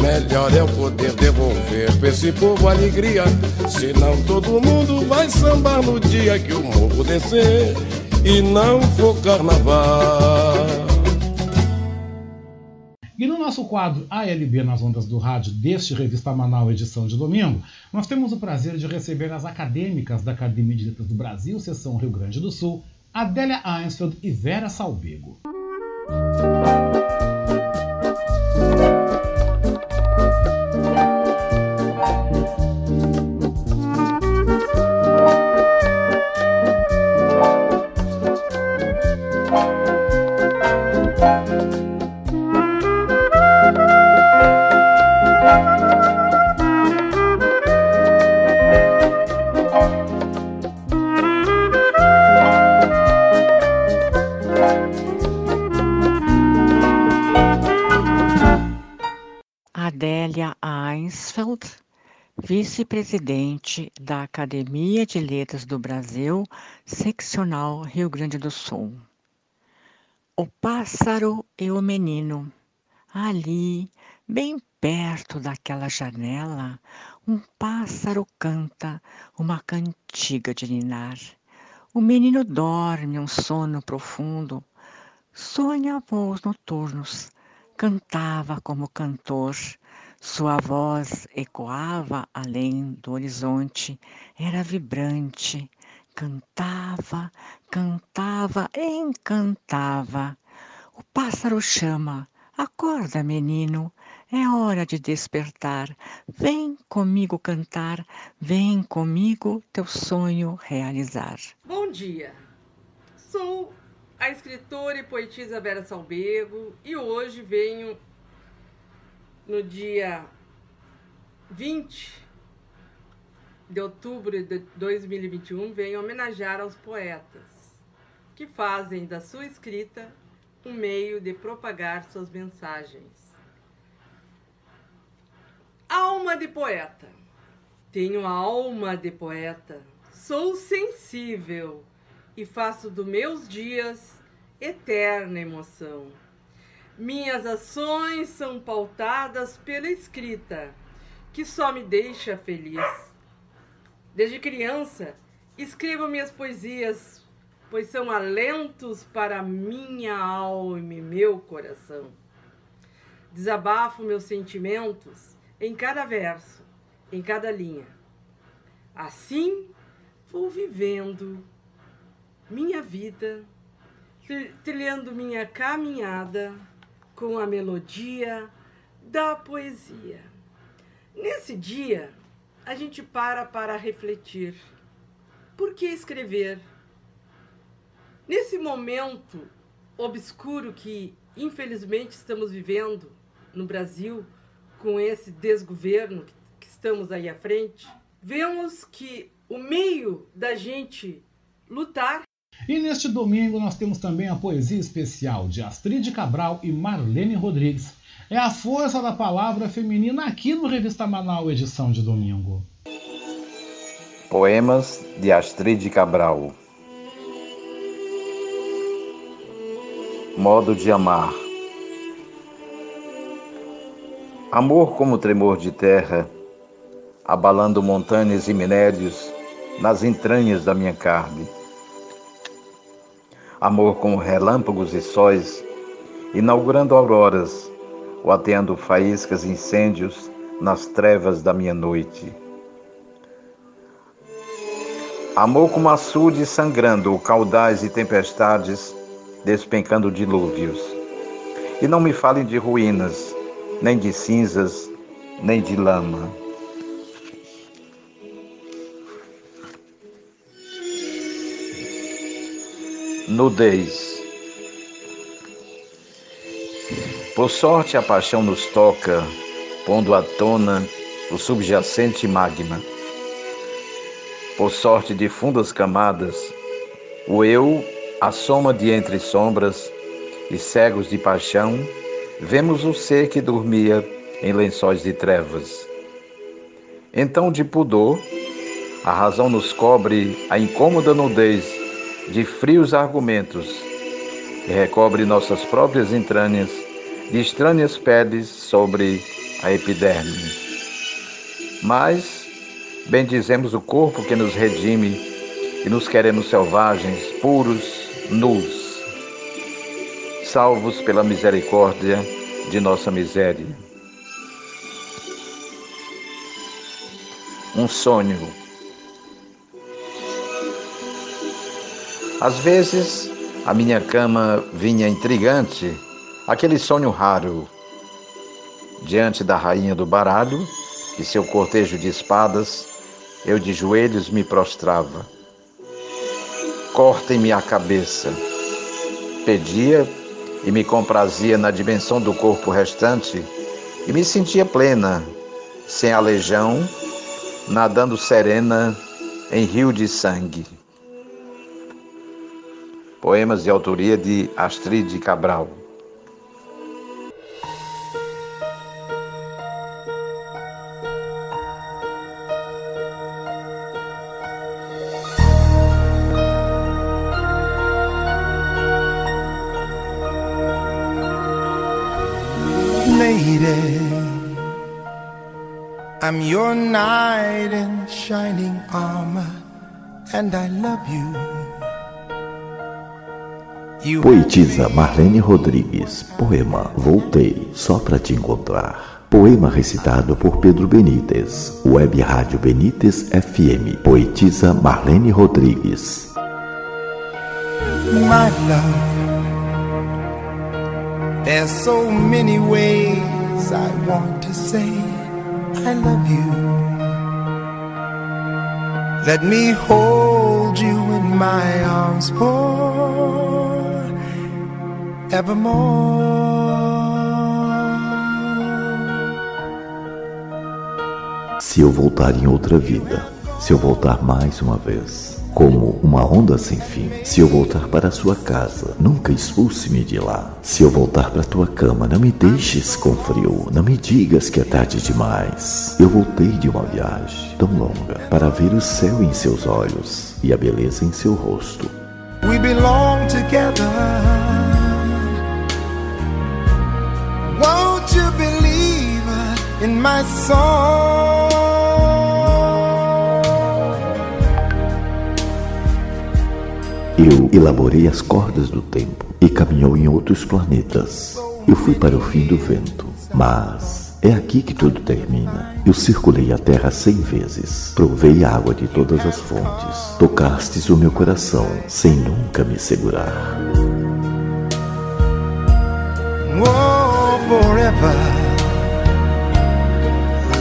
Melhor é o poder devolver pra esse povo alegria. Senão todo mundo vai sambar no dia que o morro descer e não for carnaval. No nosso quadro ALB nas ondas do rádio deste Revista Manaus edição de domingo, nós temos o prazer de receber as acadêmicas da Academia de Letras do Brasil, seção Rio Grande do Sul, Adélia Einsfeld e Vera Salbego. Vice-presidente da Academia de Letras do Brasil, seccional Rio Grande do Sul. O pássaro e o menino. Ali, bem perto daquela janela, um pássaro canta uma cantiga de ninar. O menino dorme um sono profundo, sonha voos noturnos, cantava como cantor sua voz ecoava além do horizonte, era vibrante, cantava, cantava, encantava. O pássaro chama, acorda, menino, é hora de despertar. Vem comigo cantar, vem comigo teu sonho realizar. Bom dia, sou a escritora e poetisa Vera Salbego e hoje venho no dia 20 de outubro de 2021, vem homenagear aos poetas que fazem da sua escrita um meio de propagar suas mensagens. Alma de poeta. Tenho alma de poeta. Sou sensível e faço dos meus dias eterna emoção. Minhas ações são pautadas pela escrita, que só me deixa feliz. Desde criança, escrevo minhas poesias, pois são alentos para minha alma e meu coração. Desabafo meus sentimentos em cada verso, em cada linha. Assim vou vivendo minha vida, trilhando minha caminhada com a melodia da poesia. Nesse dia, a gente para para refletir. Por que escrever? Nesse momento obscuro que, infelizmente, estamos vivendo no Brasil, com esse desgoverno que estamos aí à frente, vemos que o meio da gente lutar e neste domingo nós temos também a poesia especial de Astrid Cabral e Marlene Rodrigues. É a força da palavra feminina aqui no Revista Manaus, edição de domingo. Poemas de Astrid Cabral Modo de amar Amor como tremor de terra, abalando montanhas e minérios nas entranhas da minha carne amor com relâmpagos e sóis, inaugurando auroras, ou ateando faíscas e incêndios nas trevas da minha noite. Amor como açude sangrando, caudais e tempestades, despencando dilúvios. E não me falem de ruínas, nem de cinzas, nem de lama. Nudez. Por sorte, a paixão nos toca, pondo à tona o subjacente magma. Por sorte de fundas camadas, o eu, a soma de entre sombras e cegos de paixão, vemos o ser que dormia em lençóis de trevas. Então, de pudor, A razão nos cobre a incômoda nudez de frios argumentos e recobre nossas próprias entranhas de estranhas peles sobre a epiderme. Mas bendizemos o corpo que nos redime e nos queremos selvagens, puros, nus, salvos pela misericórdia de nossa miséria. Um sonho. Às vezes, a minha cama vinha intrigante, aquele sonho raro. Diante da rainha do baralho e seu cortejo de espadas, eu de joelhos me prostrava. Cortem-me a cabeça. Pedia e me comprazia na dimensão do corpo restante e me sentia plena, sem a legião, nadando serena em rio de sangue. Poemas de autoria de Astrid Cabral. I'm your knight in shining armor, and I love you. Poetisa Marlene Rodrigues, poema Voltei só para te encontrar. Poema recitado por Pedro Benites, Web Rádio Benites FM. Poetisa Marlene Rodrigues. My love, there's so many ways I want to say. I love you. Let me hold you in my arms forevermore. Se eu voltar em outra vida, se eu voltar mais uma vez como uma onda sem fim. Se eu voltar para a sua casa, nunca expulse-me de lá. Se eu voltar para a tua cama, não me deixes com frio. Não me digas que é tarde demais. Eu voltei de uma viagem tão longa para ver o céu em seus olhos e a beleza em seu rosto. We belong together. In my song? Eu elaborei as cordas do tempo e caminhou em outros planetas. Eu fui para o fim do vento, mas é aqui que tudo termina. Eu circulei a terra cem vezes, provei a água de todas as fontes. Tocastes o meu coração sem nunca me segurar. Oh, forever.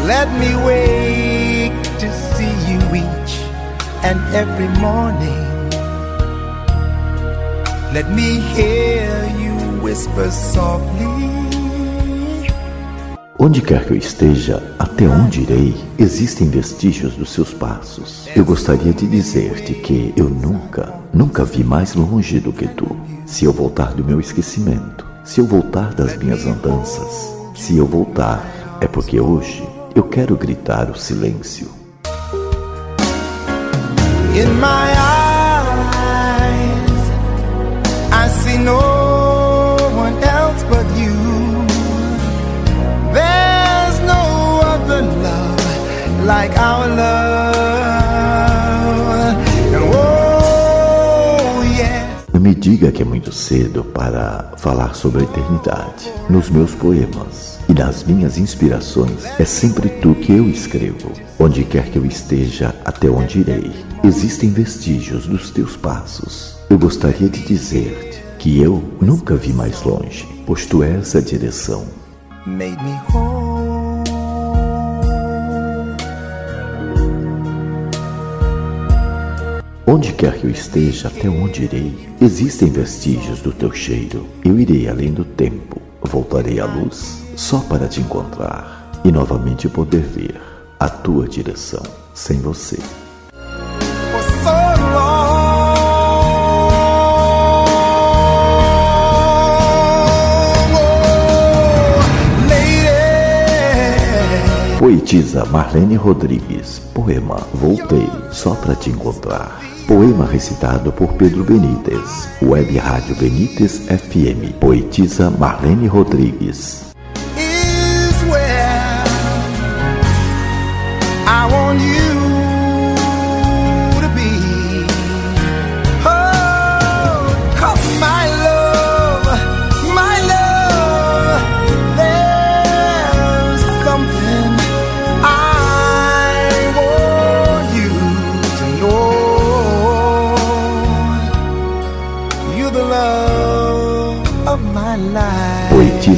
Let me wake to see you each and every morning. Let me hear you whisper softly. Onde quer que eu esteja, até onde irei, existem vestígios dos seus passos. Eu gostaria de dizer-te que eu nunca, nunca vi mais longe do que tu. Se eu voltar do meu esquecimento, se eu voltar das minhas andanças, se eu voltar, é porque hoje eu quero gritar o silêncio. In my I see no one else but you. There's no other love like our que é muito cedo para falar sobre a eternidade. Nos meus poemas e nas minhas inspirações é sempre tu que eu escrevo. Onde quer que eu esteja, até onde irei, existem vestígios dos teus passos. Eu gostaria de dizer-te que eu nunca vi mais longe, pois tu és a direção. Made me whole. Onde quer que eu esteja, até onde irei, existem vestígios do teu cheiro. Eu irei além do tempo, voltarei à luz só para te encontrar e novamente poder ver a tua direção sem você. Poetisa Marlene Rodrigues. Poema Voltei só para te encontrar. Poema recitado por Pedro Benítez. Web Rádio Benítez FM. Poetisa Marlene Rodrigues. I want you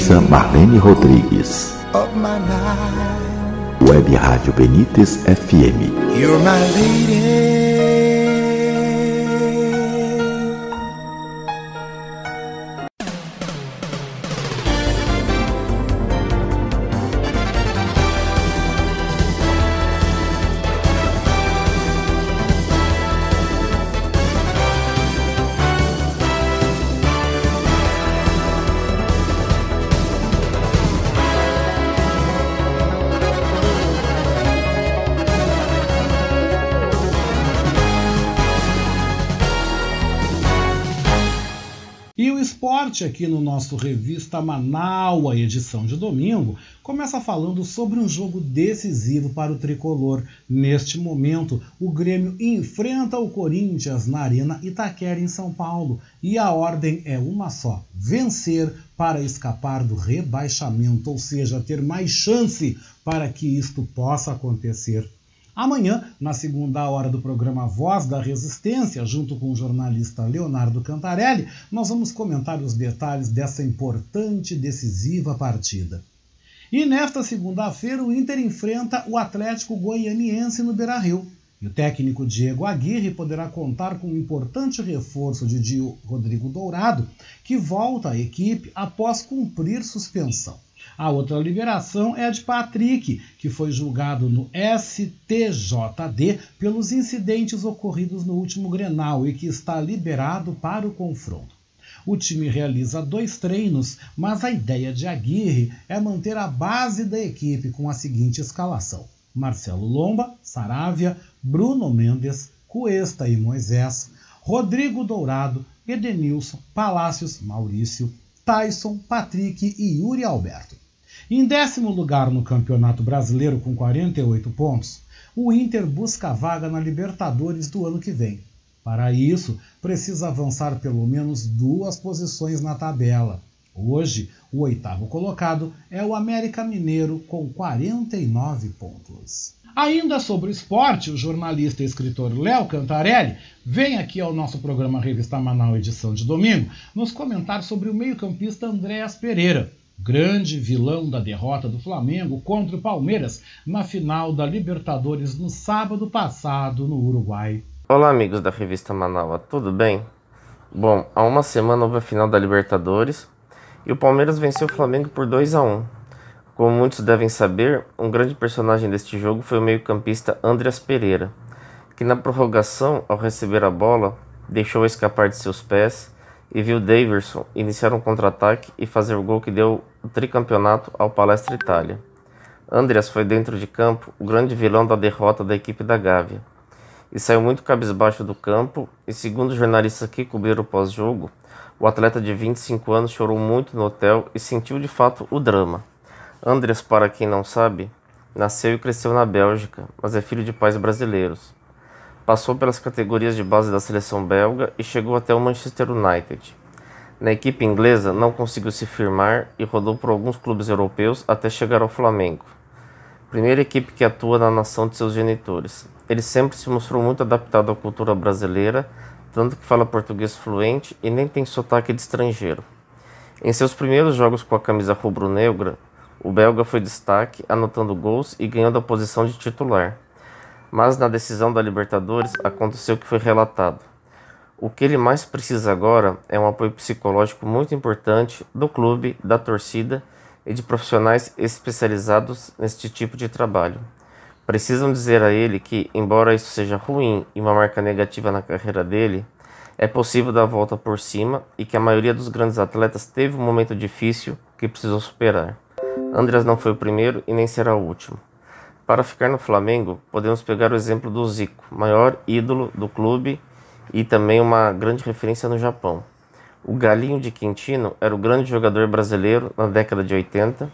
poetisa Marlene Rodrigues. Web Rádio Benítez FM. You're my lady. Aqui no nosso Revista Manaus, edição de domingo, começa falando sobre um jogo decisivo para o tricolor. Neste momento, o Grêmio enfrenta o Corinthians na Arena Itaquera, em São Paulo, e a ordem é uma só: vencer para escapar do rebaixamento, ou seja, ter mais chance para que isto possa acontecer. Amanhã, na segunda hora do programa Voz da Resistência, junto com o jornalista Leonardo Cantarelli, nós vamos comentar os detalhes dessa importante e decisiva partida. E nesta segunda-feira, o Inter enfrenta o Atlético Goianiense no Beira-Rio. E o técnico Diego Aguirre poderá contar com um importante reforço de Dio Rodrigo Dourado, que volta à equipe após cumprir suspensão. A outra liberação é a de Patrick, que foi julgado no STJD pelos incidentes ocorridos no último Grenal e que está liberado para o confronto. O time realiza dois treinos, mas a ideia de Aguirre é manter a base da equipe com a seguinte escalação: Marcelo Lomba, Saravia, Bruno Mendes, Cuesta e Moisés, Rodrigo Dourado, Edenilson, Palácios, Maurício, Tyson, Patrick e Yuri Alberto. Em décimo lugar no Campeonato Brasileiro com 48 pontos, o Inter busca vaga na Libertadores do ano que vem. Para isso, precisa avançar pelo menos duas posições na tabela. Hoje, o oitavo colocado é o América Mineiro com 49 pontos. Ainda sobre o esporte, o jornalista e escritor Léo Cantarelli vem aqui ao nosso programa Revista Manaus edição de domingo nos comentar sobre o meio-campista Andréas Pereira, grande vilão da derrota do Flamengo contra o Palmeiras na final da Libertadores no sábado passado no Uruguai. Olá, amigos da revista Manaus, tudo bem? Bom, há uma semana houve a final da Libertadores e o Palmeiras venceu o Flamengo por 2 a 1. Como muitos devem saber, um grande personagem deste jogo foi o meio-campista Andreas Pereira, que na prorrogação, ao receber a bola, deixou escapar de seus pés e viu Daverson iniciar um contra-ataque e fazer o gol que deu o tricampeonato ao Palestra Itália. Andreas foi dentro de campo o grande vilão da derrota da equipe da Gávea e saiu muito cabisbaixo do campo e segundo jornalistas que cobriram o pós-jogo, o atleta de 25 anos chorou muito no hotel e sentiu de fato o drama. Andreas, para quem não sabe, nasceu e cresceu na Bélgica, mas é filho de pais brasileiros passou pelas categorias de base da seleção belga e chegou até o Manchester United. Na equipe inglesa, não conseguiu se firmar e rodou por alguns clubes europeus até chegar ao Flamengo, primeira equipe que atua na nação de seus genitores. Ele sempre se mostrou muito adaptado à cultura brasileira, tanto que fala português fluente e nem tem sotaque de estrangeiro. Em seus primeiros jogos com a camisa rubro-negra, o belga foi destaque, anotando gols e ganhando a posição de titular mas na decisão da Libertadores aconteceu o que foi relatado. O que ele mais precisa agora é um apoio psicológico muito importante do clube, da torcida e de profissionais especializados neste tipo de trabalho. Precisam dizer a ele que, embora isso seja ruim e uma marca negativa na carreira dele, é possível dar a volta por cima e que a maioria dos grandes atletas teve um momento difícil que precisou superar. Andreas não foi o primeiro e nem será o último. Para ficar no Flamengo, podemos pegar o exemplo do Zico, maior ídolo do clube e também uma grande referência no Japão. O Galinho de Quintino era o grande jogador brasileiro na década de 80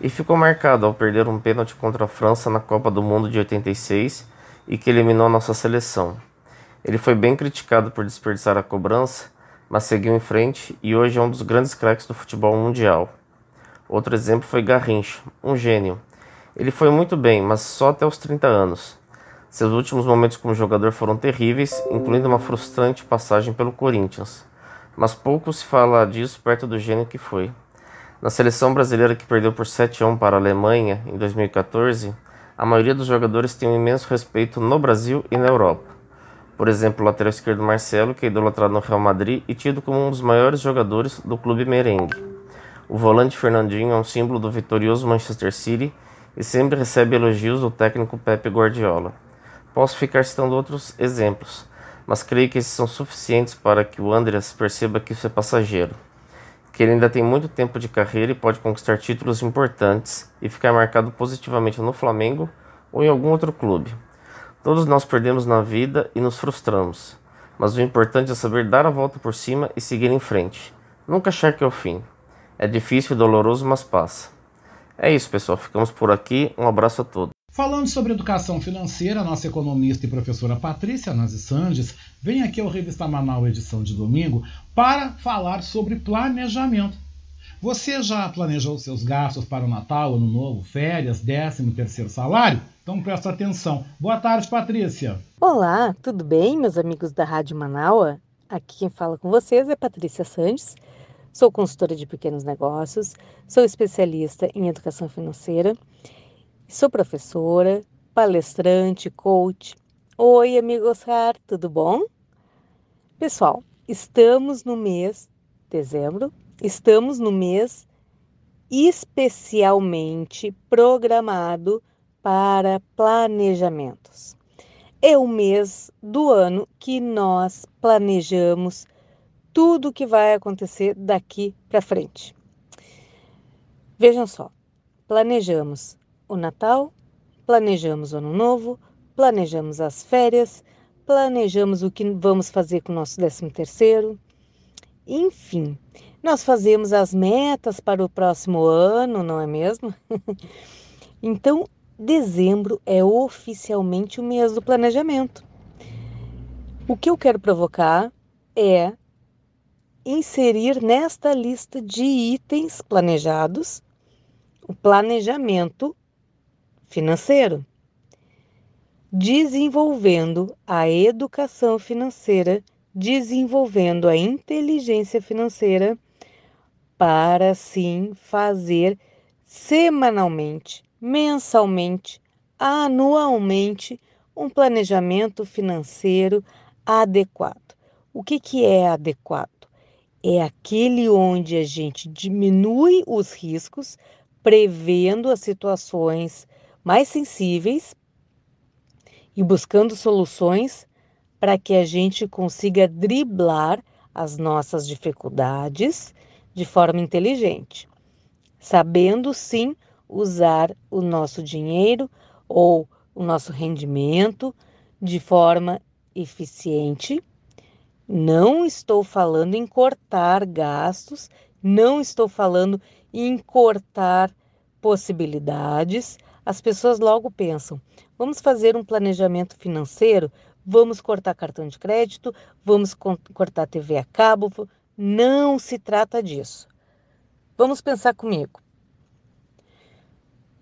e ficou marcado ao perder um pênalti contra a França na Copa do Mundo de 86 e que eliminou nossa seleção. Ele foi bem criticado por desperdiçar a cobrança, mas seguiu em frente e hoje é um dos grandes craques do futebol mundial. Outro exemplo foi Garrincha, um gênio. Ele foi muito bem, mas só até os 30 anos. Seus últimos momentos como jogador foram terríveis, incluindo uma frustrante passagem pelo Corinthians. Mas pouco se fala disso perto do gênio que foi. Na seleção brasileira que perdeu por 7 a 1 para a Alemanha em 2014, a maioria dos jogadores tem um imenso respeito no Brasil e na Europa. Por exemplo, o lateral esquerdo Marcelo, que é idolatrado no Real Madrid e tido como um dos maiores jogadores do clube merengue. O volante Fernandinho é um símbolo do vitorioso Manchester City e sempre recebe elogios do técnico Pepe Guardiola. Posso ficar citando outros exemplos, mas creio que esses são suficientes para que o Andreas perceba que isso é passageiro, que ele ainda tem muito tempo de carreira e pode conquistar títulos importantes e ficar marcado positivamente no Flamengo ou em algum outro clube. Todos nós perdemos na vida e nos frustramos, mas o importante é saber dar a volta por cima e seguir em frente. Nunca achar que é o fim. É difícil e doloroso, mas passa. É isso, pessoal. Ficamos por aqui. Um abraço a todos. Falando sobre educação financeira, nossa economista e professora Patrícia Nazi Sandes vem aqui ao Revista Manaus edição de domingo para falar sobre planejamento. Você já planejou seus gastos para o Natal, Ano Novo, férias, 13 terceiro salário? Então presta atenção. Boa tarde, Patrícia. Olá, tudo bem, meus amigos da Rádio Manaua? Aqui quem fala com vocês é Patrícia Sandes. Sou consultora de pequenos negócios, sou especialista em educação financeira, sou professora, palestrante, coach. Oi, amigo Oscar, tudo bom? Pessoal, estamos no mês dezembro, estamos no mês especialmente programado para planejamentos. É o mês do ano que nós planejamos tudo o que vai acontecer daqui para frente. Vejam só, planejamos o Natal, planejamos o Ano Novo, planejamos as férias, planejamos o que vamos fazer com o nosso 13 terceiro, enfim, nós fazemos as metas para o próximo ano, não é mesmo? então, dezembro é oficialmente o mês do planejamento. O que eu quero provocar é inserir nesta lista de itens planejados o planejamento financeiro, desenvolvendo a educação financeira, desenvolvendo a inteligência financeira para assim fazer semanalmente, mensalmente, anualmente um planejamento financeiro adequado. O que, que é adequado? É aquele onde a gente diminui os riscos, prevendo as situações mais sensíveis e buscando soluções para que a gente consiga driblar as nossas dificuldades de forma inteligente, sabendo sim usar o nosso dinheiro ou o nosso rendimento de forma eficiente não estou falando em cortar gastos, não estou falando em cortar possibilidades. As pessoas logo pensam: vamos fazer um planejamento financeiro, vamos cortar cartão de crédito, vamos cortar TV a cabo. Não se trata disso. Vamos pensar comigo.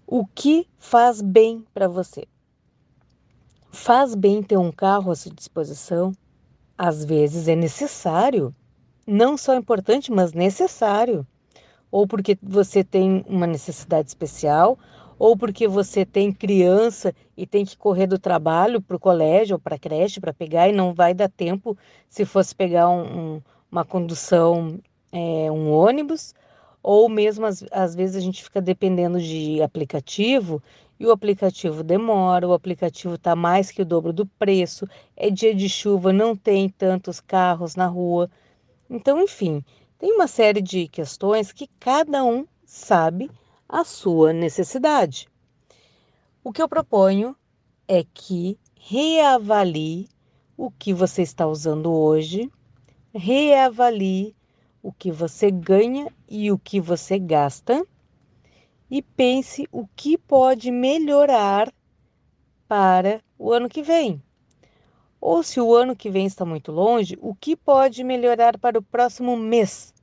O que faz bem para você? Faz bem ter um carro à sua disposição? Às vezes é necessário, não só importante, mas necessário. Ou porque você tem uma necessidade especial, ou porque você tem criança e tem que correr do trabalho para o colégio ou para a creche para pegar e não vai dar tempo se fosse pegar um, um, uma condução, é, um ônibus, ou mesmo às, às vezes a gente fica dependendo de aplicativo e o aplicativo demora, o aplicativo está mais que o dobro do preço, é dia de chuva, não tem tantos carros na rua. Então, enfim, tem uma série de questões que cada um sabe a sua necessidade. O que eu proponho é que reavalie o que você está usando hoje, reavalie o que você ganha e o que você gasta e pense o que pode melhorar para o ano que vem. Ou se o ano que vem está muito longe, o que pode melhorar para o próximo mês?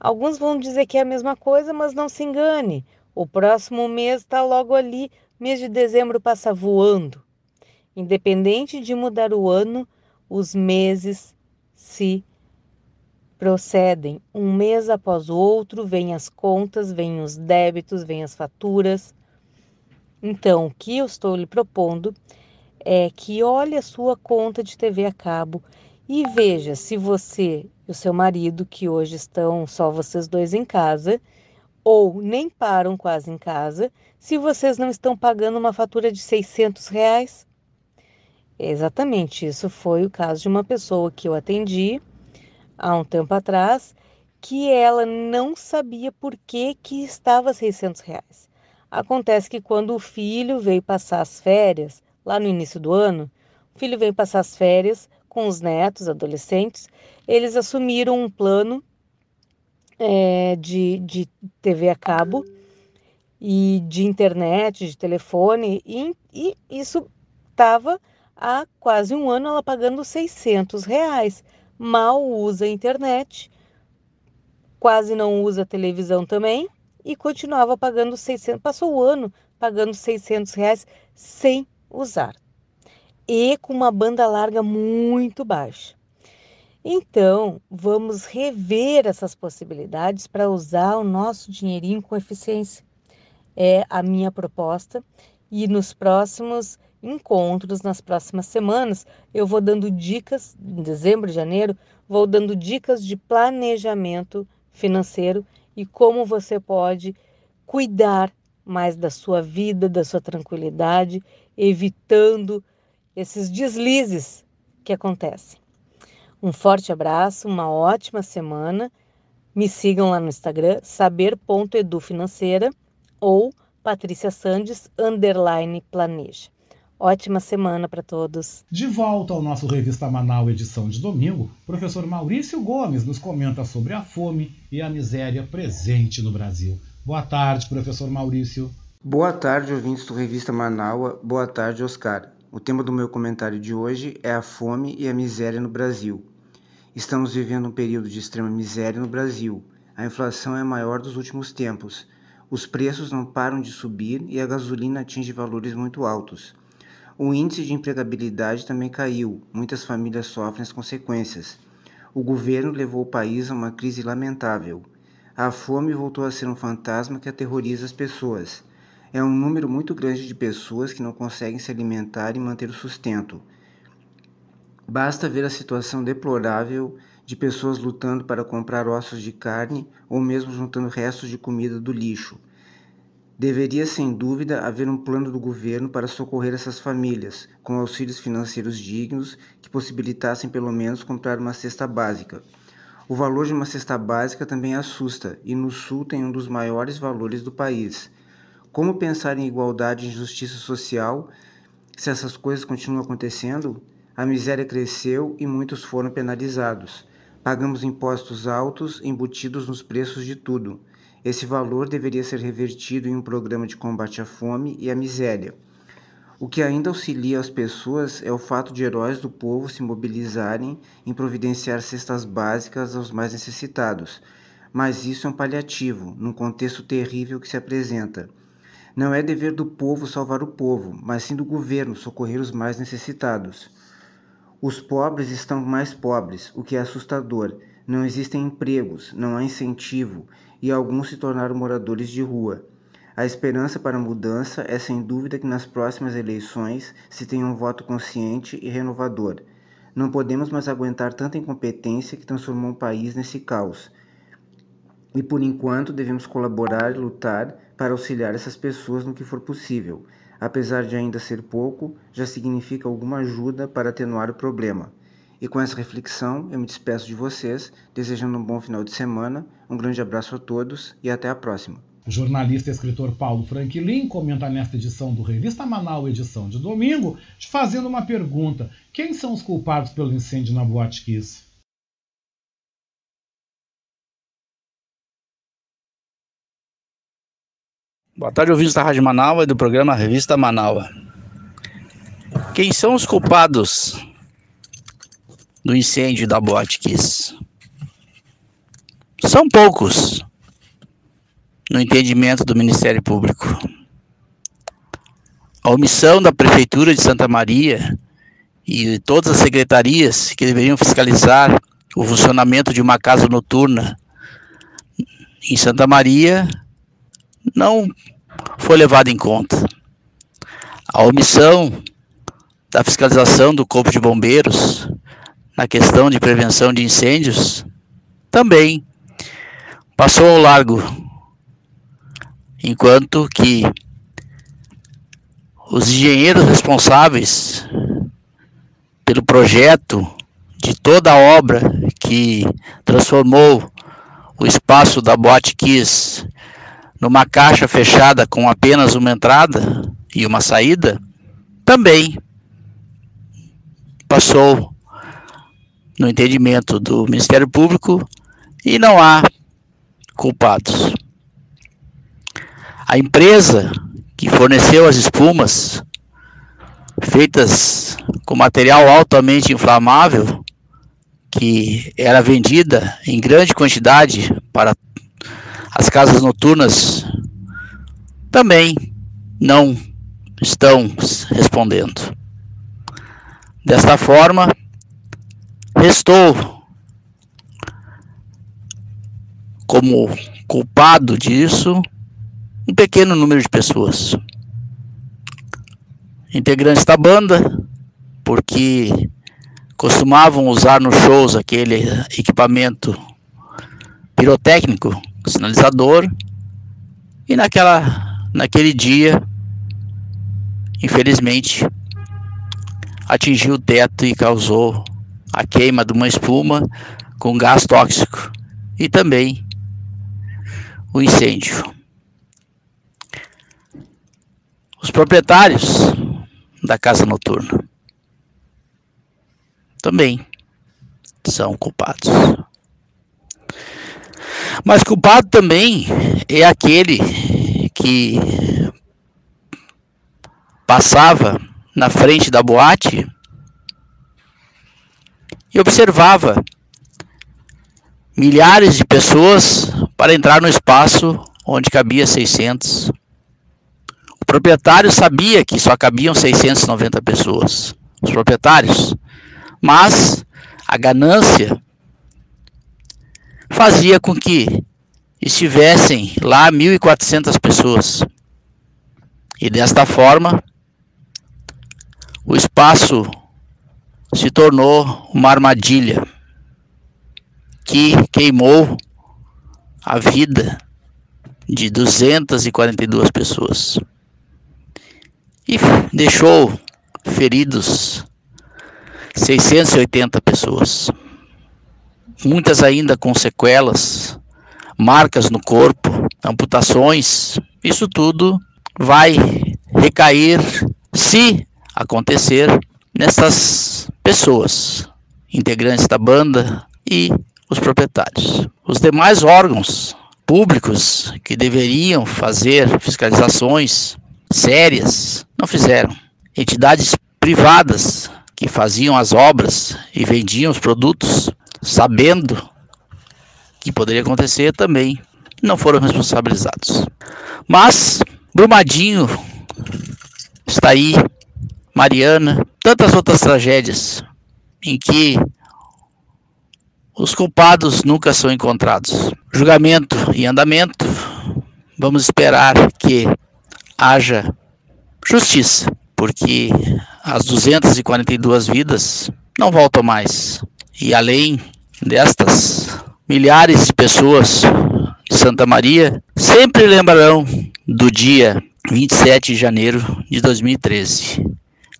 Alguns vão dizer que é a mesma coisa, mas não se engane. O próximo mês está logo ali, mês de dezembro passa voando. Independente de mudar o ano, os meses se procedem um mês após o outro, vêm as contas, vêm os débitos, vêm as faturas. Então, o que eu estou lhe propondo é que olhe a sua conta de TV a cabo e veja se você e o seu marido, que hoje estão só vocês dois em casa, ou nem param quase em casa, se vocês não estão pagando uma fatura de 600 reais. Exatamente, isso foi o caso de uma pessoa que eu atendi há um tempo atrás que ela não sabia por que, que estava 600 reais. Acontece que quando o filho veio passar as férias, lá no início do ano, o filho veio passar as férias com os netos, adolescentes, eles assumiram um plano é, de, de TV a cabo e de internet, de telefone, e, e isso estava há quase um ano ela pagando 600 reais mal usa a internet, quase não usa televisão também e continuava pagando 600, passou o ano pagando 600 reais sem usar e com uma banda larga muito baixa. Então, vamos rever essas possibilidades para usar o nosso dinheirinho com eficiência. É a minha proposta e nos próximos encontros nas próximas semanas. Eu vou dando dicas, em dezembro, janeiro, vou dando dicas de planejamento financeiro e como você pode cuidar mais da sua vida, da sua tranquilidade, evitando esses deslizes que acontecem. Um forte abraço, uma ótima semana. Me sigam lá no Instagram, saber.edufinanceira ou Patrícia Sandes, underline planeja. Ótima semana para todos. De volta ao nosso Revista Manaus, edição de domingo, o professor Maurício Gomes nos comenta sobre a fome e a miséria presente no Brasil. Boa tarde, professor Maurício. Boa tarde, ouvintes do Revista Manaus. Boa tarde, Oscar. O tema do meu comentário de hoje é a fome e a miséria no Brasil. Estamos vivendo um período de extrema miséria no Brasil. A inflação é a maior dos últimos tempos. Os preços não param de subir e a gasolina atinge valores muito altos. O índice de empregabilidade também caiu, muitas famílias sofrem as consequências. O governo levou o país a uma crise lamentável. A fome voltou a ser um fantasma que aterroriza as pessoas. É um número muito grande de pessoas que não conseguem se alimentar e manter o sustento. Basta ver a situação deplorável de pessoas lutando para comprar ossos de carne ou mesmo juntando restos de comida do lixo. Deveria, sem dúvida, haver um plano do governo para socorrer essas famílias, com auxílios financeiros dignos que possibilitassem pelo menos comprar uma cesta básica. O valor de uma cesta básica também assusta, e no Sul tem um dos maiores valores do país. Como pensar em igualdade e justiça social se essas coisas continuam acontecendo? A miséria cresceu e muitos foram penalizados. Pagamos impostos altos embutidos nos preços de tudo. Esse valor deveria ser revertido em um programa de combate à fome e à miséria. O que ainda auxilia as pessoas é o fato de heróis do povo se mobilizarem em providenciar cestas básicas aos mais necessitados, mas isso é um paliativo, num contexto terrível que se apresenta. Não é dever do povo salvar o povo, mas sim do governo socorrer os mais necessitados. Os pobres estão mais pobres, o que é assustador. Não existem empregos, não há incentivo e alguns se tornaram moradores de rua. A esperança para a mudança é sem dúvida que nas próximas eleições se tenha um voto consciente e renovador. Não podemos mais aguentar tanta incompetência que transformou o país nesse caos. E por enquanto devemos colaborar e lutar para auxiliar essas pessoas no que for possível. Apesar de ainda ser pouco, já significa alguma ajuda para atenuar o problema. E com essa reflexão, eu me despeço de vocês, desejando um bom final de semana, um grande abraço a todos e até a próxima. O jornalista e escritor Paulo Franklin comenta nesta edição do Revista Manaus, edição de domingo, te fazendo uma pergunta: quem são os culpados pelo incêndio na Boate Kiss? Boa tarde, ouvintes da Rádio Manaus e do programa Revista Manaus. Quem são os culpados do incêndio da Boate Kiss? São poucos, no entendimento do Ministério Público. A omissão da Prefeitura de Santa Maria e de todas as secretarias que deveriam fiscalizar o funcionamento de uma casa noturna em Santa Maria não foi levada em conta. A omissão da fiscalização do Corpo de Bombeiros na questão de prevenção de incêndios também passou ao largo. Enquanto que os engenheiros responsáveis pelo projeto de toda a obra que transformou o espaço da Boate Kiss numa caixa fechada com apenas uma entrada e uma saída, também passou no entendimento do Ministério Público e não há culpados. A empresa que forneceu as espumas feitas com material altamente inflamável, que era vendida em grande quantidade para as casas noturnas, também não estão respondendo. Desta forma, restou como culpado disso um pequeno número de pessoas. Integrantes da banda, porque costumavam usar nos shows aquele equipamento pirotécnico, sinalizador, e naquela, naquele dia, infelizmente, atingiu o teto e causou a queima de uma espuma com gás tóxico e também o incêndio. Os proprietários da casa noturna também são culpados. Mas culpado também é aquele que passava na frente da boate e observava milhares de pessoas para entrar no espaço onde cabia 600 o proprietário sabia que só cabiam 690 pessoas, os proprietários, mas a ganância fazia com que estivessem lá 1.400 pessoas. E desta forma, o espaço se tornou uma armadilha que queimou a vida de 242 pessoas e deixou feridos 680 pessoas. Muitas ainda com sequelas, marcas no corpo, amputações. Isso tudo vai recair, se acontecer, nessas pessoas, integrantes da banda e os proprietários. Os demais órgãos públicos que deveriam fazer fiscalizações sérias não fizeram. Entidades privadas que faziam as obras e vendiam os produtos, sabendo que poderia acontecer também, não foram responsabilizados. Mas Brumadinho está aí, Mariana, tantas outras tragédias em que os culpados nunca são encontrados. Julgamento em andamento. Vamos esperar que haja justiça, porque as 242 vidas não voltam mais. E além destas, milhares de pessoas de Santa Maria sempre lembrarão do dia 27 de janeiro de 2013,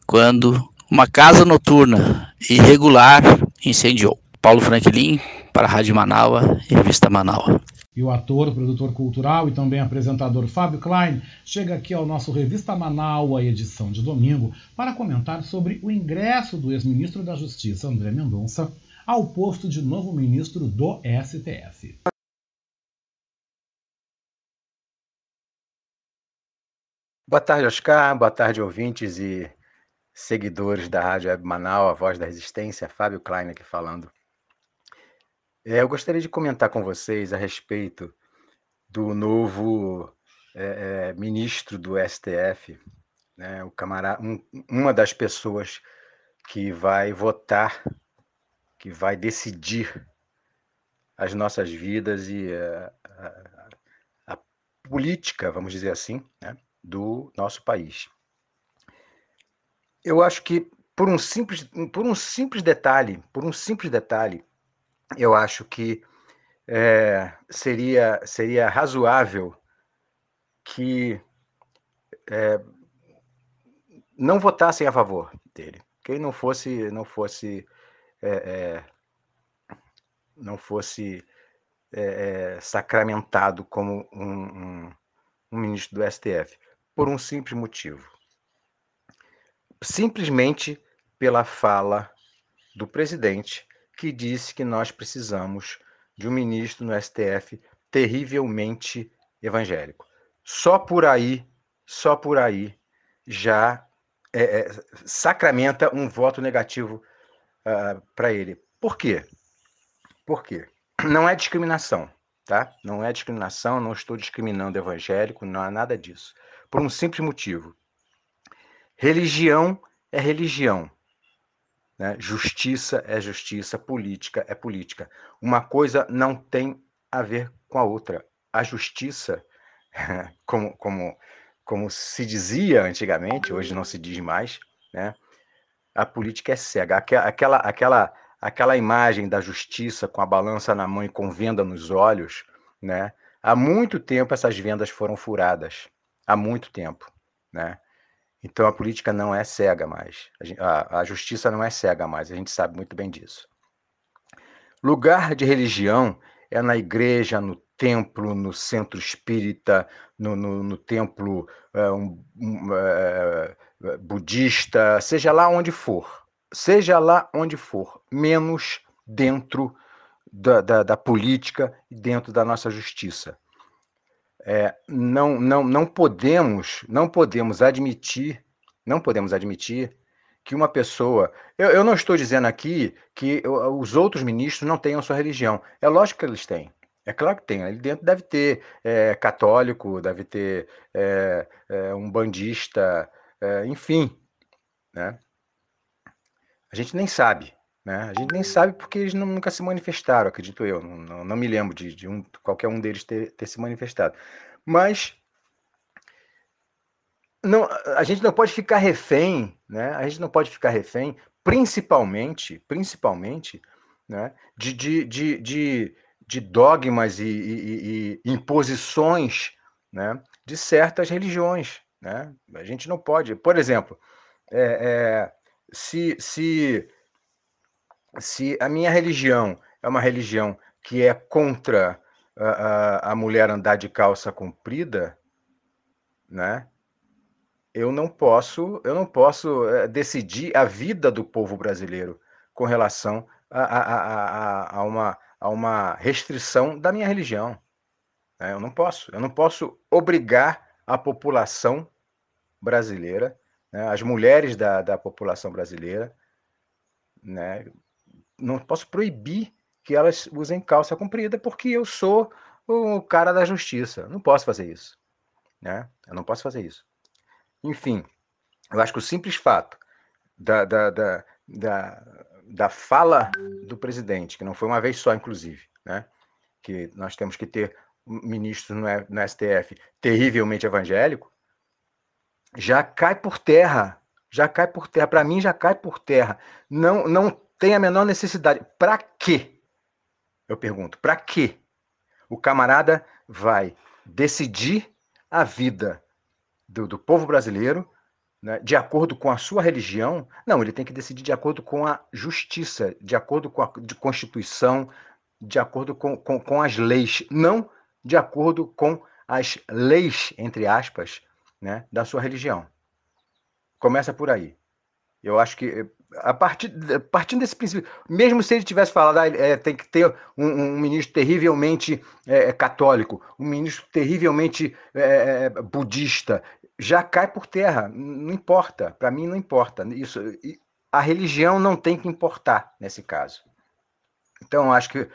quando uma casa noturna irregular incendiou. Paulo Franklin, para a Rádio Manaua e Revista Manaua. E o ator, produtor cultural e também apresentador Fábio Klein chega aqui ao nosso Revista Manaus, edição de domingo, para comentar sobre o ingresso do ex-ministro da Justiça, André Mendonça, ao posto de novo ministro do STF. Boa tarde, Oscar. Boa tarde, ouvintes e seguidores da Rádio Web Manaus, a voz da resistência. Fábio Klein aqui falando. É, eu gostaria de comentar com vocês a respeito do novo é, é, ministro do STF, né, o camarada, um, uma das pessoas que vai votar, que vai decidir as nossas vidas e a, a, a política, vamos dizer assim, né, do nosso país. Eu acho que por um simples, por um simples detalhe, por um simples detalhe, eu acho que é, seria, seria razoável que é, não votassem a favor dele, que não fosse, não fosse, é, não fosse sacramentado como um, um, um ministro do STF, por um simples motivo, simplesmente pela fala do presidente que disse que nós precisamos de um ministro no STF terrivelmente evangélico. Só por aí, só por aí já é, é, sacramenta um voto negativo uh, ah, para ele. Por quê? Por quê? Não é discriminação, tá? Não é discriminação, não estou discriminando evangélico, não há nada disso. Por um simples motivo. Religião é religião. Né? Justiça é justiça, política é política. Uma coisa não tem a ver com a outra. A justiça, como, como, como se dizia antigamente, hoje não se diz mais, né? a política é cega. Aquela, aquela, aquela imagem da justiça com a balança na mão e com venda nos olhos, né? há muito tempo essas vendas foram furadas. Há muito tempo. Né? Então a política não é cega mais. A, a, justiça não é cega mais, a gente sabe muito bem disso. Lugar de religião é na igreja, no templo, no centro espírita, no, no, no templo é, um, um, é, budista, seja lá onde for. Seja lá onde for, menos dentro da, da, da política e dentro da nossa justiça é, não, não, não podemos, não podemos admitir, não podemos admitir que uma pessoa. Eu, eu não estou dizendo aqui que os outros ministros não tenham sua religião. É lógico que eles têm. É claro que tem. Ali dentro deve ter é, católico, deve ter é, é, um bandista, é, enfim. Né? A gente nem sabe. Né? A gente nem sabe porque eles nunca se manifestaram, acredito eu. Não, não, não me lembro de, de um, qualquer um deles ter, ter se manifestado. Mas não, a gente não pode ficar refém, né? A gente não pode ficar refém, principalmente, principalmente, né? De, de, de, de, de dogmas e, e, e, imposições, né? De certas religiões, né? A gente não pode, por exemplo, é, é, se, se se a minha religião é uma religião que é contra a, a, a mulher andar de calça comprida, né? Eu não posso, eu não posso é, decidir a vida do povo brasileiro com relação a, a, a, a, uma, a uma restrição da minha religião. Né? Eu não posso, eu não posso obrigar a população brasileira, né? as mulheres da, da população brasileira, né? Não posso proibir que elas usem calça comprida porque eu sou o cara da justiça. Não posso fazer isso. Né? Eu não posso fazer isso. Enfim, eu acho que o simples fato da, da, da, da, da fala do presidente, que não foi uma vez só, inclusive, né? que nós temos que ter ministros no, no STF terrivelmente evangélico, já cai por terra. Já cai por terra. Para mim, já cai por terra. Não, não tem a menor necessidade. Para quê? Eu pergunto, para quê? O camarada vai decidir a vida do, do povo brasileiro né, de acordo com a sua religião? Não, ele tem que decidir de acordo com a justiça, de acordo com a de Constituição, de acordo com, com, com as leis, não de acordo com as leis, entre aspas, né, da sua religião. Começa por aí. Eu acho que a partir, partindo desse princípio, mesmo se ele tivesse falado, ah, é, tem que ter um, um ministro terrivelmente é, católico, um ministro terrivelmente é, budista, já cai por terra. Não importa, para mim não importa. Isso, a religião não tem que importar nesse caso. Então, acho que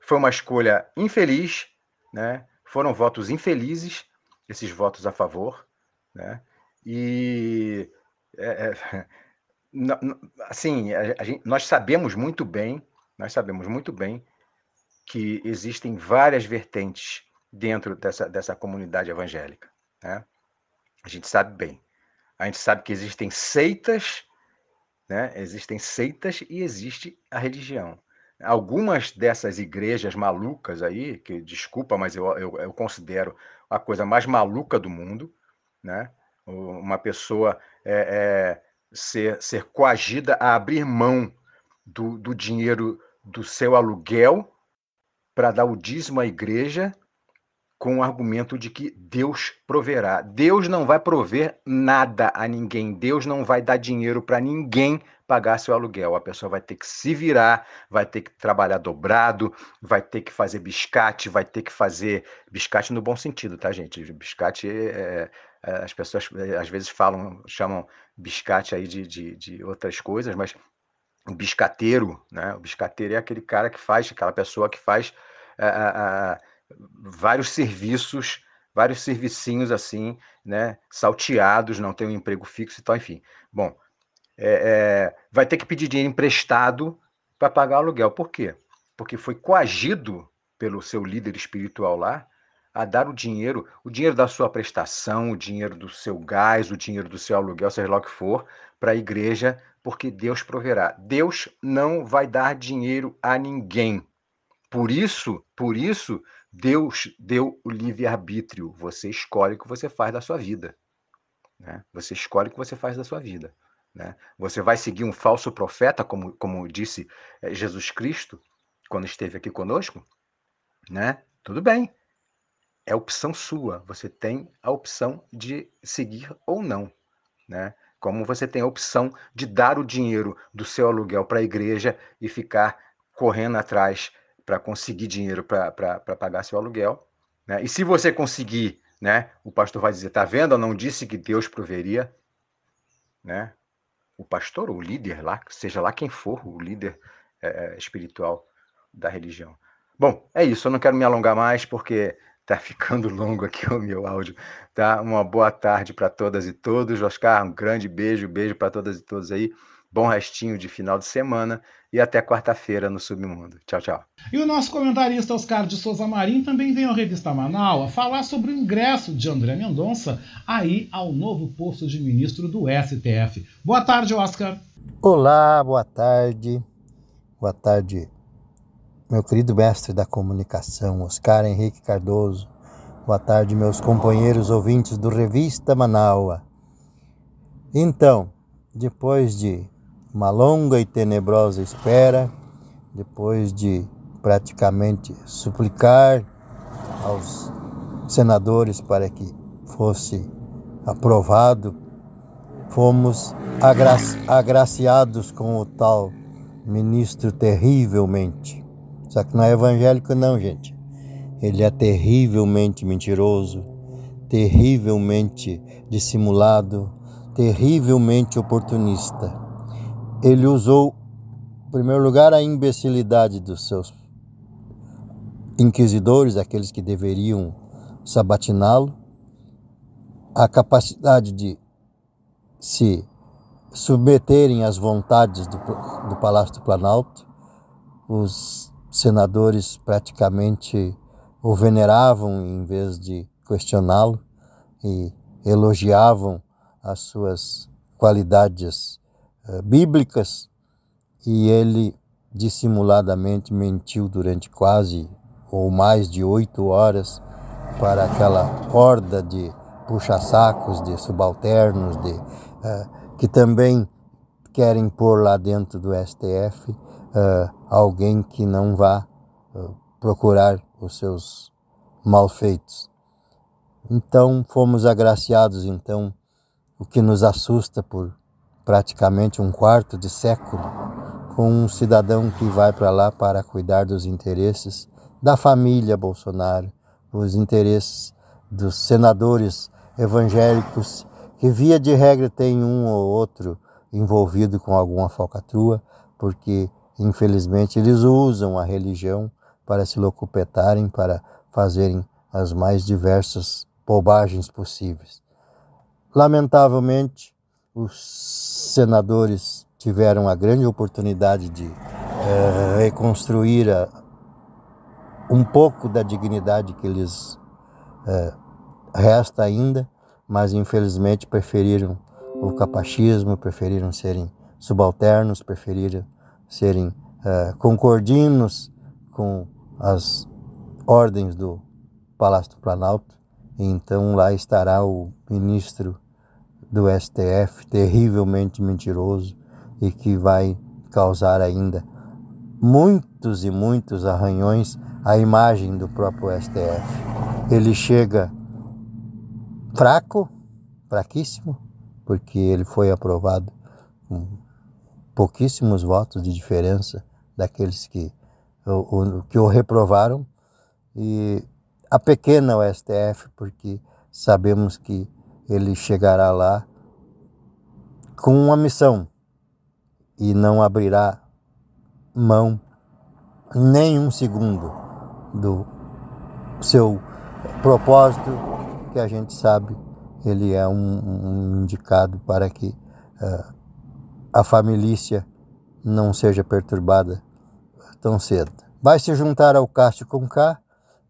foi uma escolha infeliz, né? foram votos infelizes, esses votos a favor, né? e é, é, assim, a, a gente, nós sabemos muito bem, nós sabemos muito bem que existem várias vertentes dentro dessa, dessa comunidade evangélica. Né? A gente sabe bem. A gente sabe que existem seitas, né? existem seitas e existe a religião. Algumas dessas igrejas malucas aí, que desculpa, mas eu, eu, eu considero a coisa mais maluca do mundo, né? uma pessoa é, é, ser, ser coagida a abrir mão do, do dinheiro do seu aluguel para dar o dízimo à igreja com o argumento de que Deus proverá. Deus não vai prover nada a ninguém. Deus não vai dar dinheiro para ninguém pagar seu aluguel. A pessoa vai ter que se virar, vai ter que trabalhar dobrado, vai ter que fazer biscate, vai ter que fazer biscate no bom sentido, tá, gente? Biscate é, é, as pessoas é, às vezes falam, chamam biscate aí de, de, de outras coisas, mas o biscateiro, né? O biscateiro é aquele cara que faz, aquela pessoa que faz é, vários serviços, vários servicinhos assim, né? Salteados, não tem um emprego fixo e tal, enfim. Bom, é, é, vai ter que pedir dinheiro emprestado para pagar o aluguel. Por quê? Porque foi coagido pelo seu líder espiritual lá a dar o dinheiro, o dinheiro da sua prestação, o dinheiro do seu gás, o dinheiro do seu aluguel, seja lá o que for, para a igreja, porque Deus proverá. Deus não vai dar dinheiro a ninguém. Por isso, por isso, Deus deu o livre-arbítrio. Você escolhe o que você faz da sua vida. Né? Você escolhe o que você faz da sua vida. Né? Você vai seguir um falso profeta, como, como disse eh, Jesus Cristo quando esteve aqui conosco? Né? Tudo bem. É opção sua. Você tem a opção de seguir ou não. Né? Como você tem a opção de dar o dinheiro do seu aluguel para a igreja e ficar correndo atrás para conseguir dinheiro para pagar seu aluguel. Né? E se você conseguir, né, o pastor vai dizer: tá vendo? Eu não disse que Deus proveria. Né? O pastor, o líder lá, seja lá quem for, o líder é, espiritual da religião. Bom, é isso. Eu não quero me alongar mais porque tá ficando longo aqui o meu áudio. Tá? Uma boa tarde para todas e todos. Oscar, um grande beijo, beijo para todas e todos aí. Bom restinho de final de semana e até quarta-feira no Submundo. Tchau, tchau. E o nosso comentarista Oscar de Souza Marim também veio à revista Manaus falar sobre o ingresso de André Mendonça aí ao novo posto de ministro do STF. Boa tarde, Oscar. Olá, boa tarde. Boa tarde, meu querido mestre da comunicação, Oscar Henrique Cardoso. Boa tarde, meus companheiros ouvintes do Revista Manaua. Então, depois de uma longa e tenebrosa espera, depois de praticamente suplicar aos senadores para que fosse aprovado, fomos agra agraciados com o tal ministro terrivelmente. Só que não é evangélico, não, gente. Ele é terrivelmente mentiroso, terrivelmente dissimulado, terrivelmente oportunista ele usou, em primeiro lugar, a imbecilidade dos seus inquisidores, aqueles que deveriam sabatiná-lo, a capacidade de se submeterem às vontades do, do Palácio do Planalto. Os senadores praticamente o veneravam em vez de questioná-lo e elogiavam as suas qualidades bíblicas e ele dissimuladamente mentiu durante quase ou mais de oito horas para aquela horda de puxa-sacos, de subalternos, de, uh, que também querem pôr lá dentro do STF uh, eh, alguém que não vá uh, procurar os seus mal feitos. Então fomos agraciados então, o que nos assusta por praticamente um quarto de século, com um cidadão que vai para lá para cuidar dos interesses da família Bolsonaro, os interesses dos senadores evangélicos, que via de regra tem um ou outro envolvido com alguma falcatrua, porque infelizmente eles usam a religião para se locupetarem, para fazerem as mais diversas bobagens possíveis. Lamentavelmente, os senadores tiveram a grande oportunidade de é, reconstruir a, um pouco da dignidade que lhes é, resta ainda, mas infelizmente preferiram o capachismo, preferiram serem subalternos, preferiram serem é, concordinos com as ordens do Palácio do Planalto. Então lá estará o ministro do STF, terrivelmente mentiroso e que vai causar ainda muitos e muitos arranhões à imagem do próprio STF. Ele chega fraco, fraquíssimo, porque ele foi aprovado com pouquíssimos votos de diferença daqueles que o, que o reprovaram e a pequena o STF, porque sabemos que ele chegará lá com uma missão e não abrirá mão nem um segundo do seu propósito, que a gente sabe ele é um, um indicado para que uh, a família não seja perturbada tão cedo. Vai se juntar ao Cássio com K,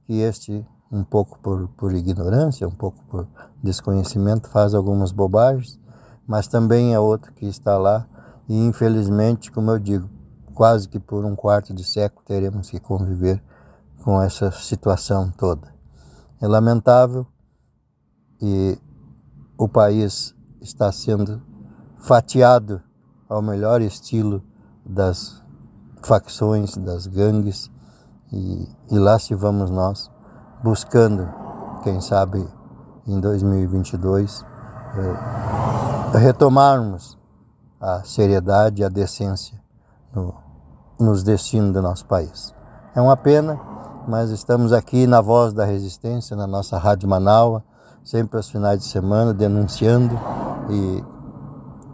que este, um pouco por, por ignorância, um pouco por desconhecimento, faz algumas bobagens, mas também é outro que está lá e, infelizmente, como eu digo, quase que por um quarto de século teremos que conviver com essa situação toda. É lamentável e o país está sendo fatiado ao melhor estilo das facções, das gangues, e, e lá se vamos nós buscando, quem sabe em 2022, eh, retomarmos a seriedade e a decência no, nos destinos do nosso país. É uma pena, mas estamos aqui na Voz da Resistência, na nossa Rádio Manaua, sempre aos finais de semana, denunciando e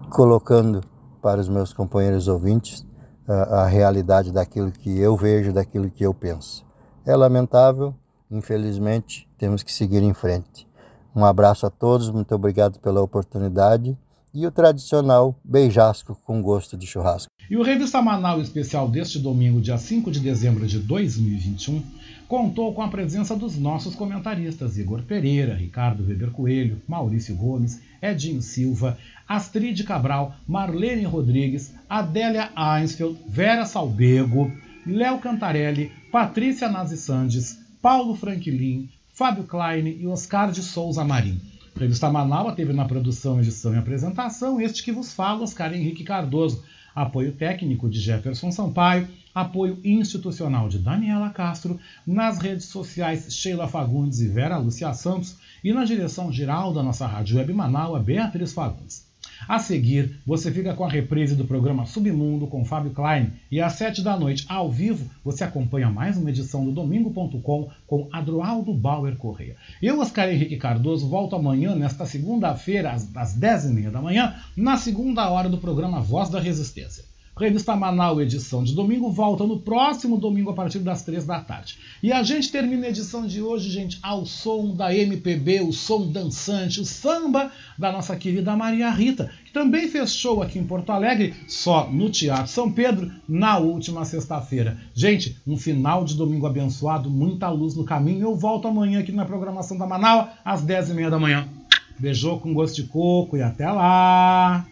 colocando para os meus companheiros ouvintes a, a realidade daquilo que eu vejo, daquilo que eu penso. É lamentável, infelizmente, temos que seguir em frente. Um abraço a todos, muito obrigado pela oportunidade e o tradicional beijasco com gosto de churrasco. E o Revista Manaus especial deste domingo, dia 5 de dezembro de 2021, contou com a presença dos nossos comentaristas Igor Pereira, Ricardo Weber Coelho, Maurício Gomes, Edinho Silva, Astrid Cabral, Marlene Rodrigues, Adélia Einsfeld, Vera Salbego, Léo Cantarelli, Patrícia Nazi Sandes, Paulo Franklin, Fábio Klein e Oscar de Souza Marim. Revista Manaus teve na produção, edição e apresentação. Este que vos fala, Oscar Henrique Cardoso, apoio técnico de Jefferson Sampaio, apoio institucional de Daniela Castro, nas redes sociais Sheila Fagundes e Vera Lúcia Santos. E na direção geral da nossa Rádio Web Manaus, Beatriz Fagundes. A seguir, você fica com a reprise do programa Submundo com Fábio Klein e às sete da noite, ao vivo, você acompanha mais uma edição do Domingo.com com Adroaldo Bauer Correia. Eu, Oscar Henrique Cardoso, volto amanhã, nesta segunda-feira, às, dez e meia da manhã, na segunda hora do programa Voz da Resistência. Revista Manaus, edição de domingo, volta no próximo domingo a partir das três da tarde. E a gente termina a edição de hoje, gente, ao som da MPB, o som dançante, o samba da nossa querida Maria Rita, que também fez show aqui em Porto Alegre, só no Teatro São Pedro, na última sexta-feira. Gente, um final de domingo abençoado, muita luz no caminho. Eu volto amanhã aqui na programação da Manaus, às dez e meia da manhã. Beijou com gosto de coco e até lá!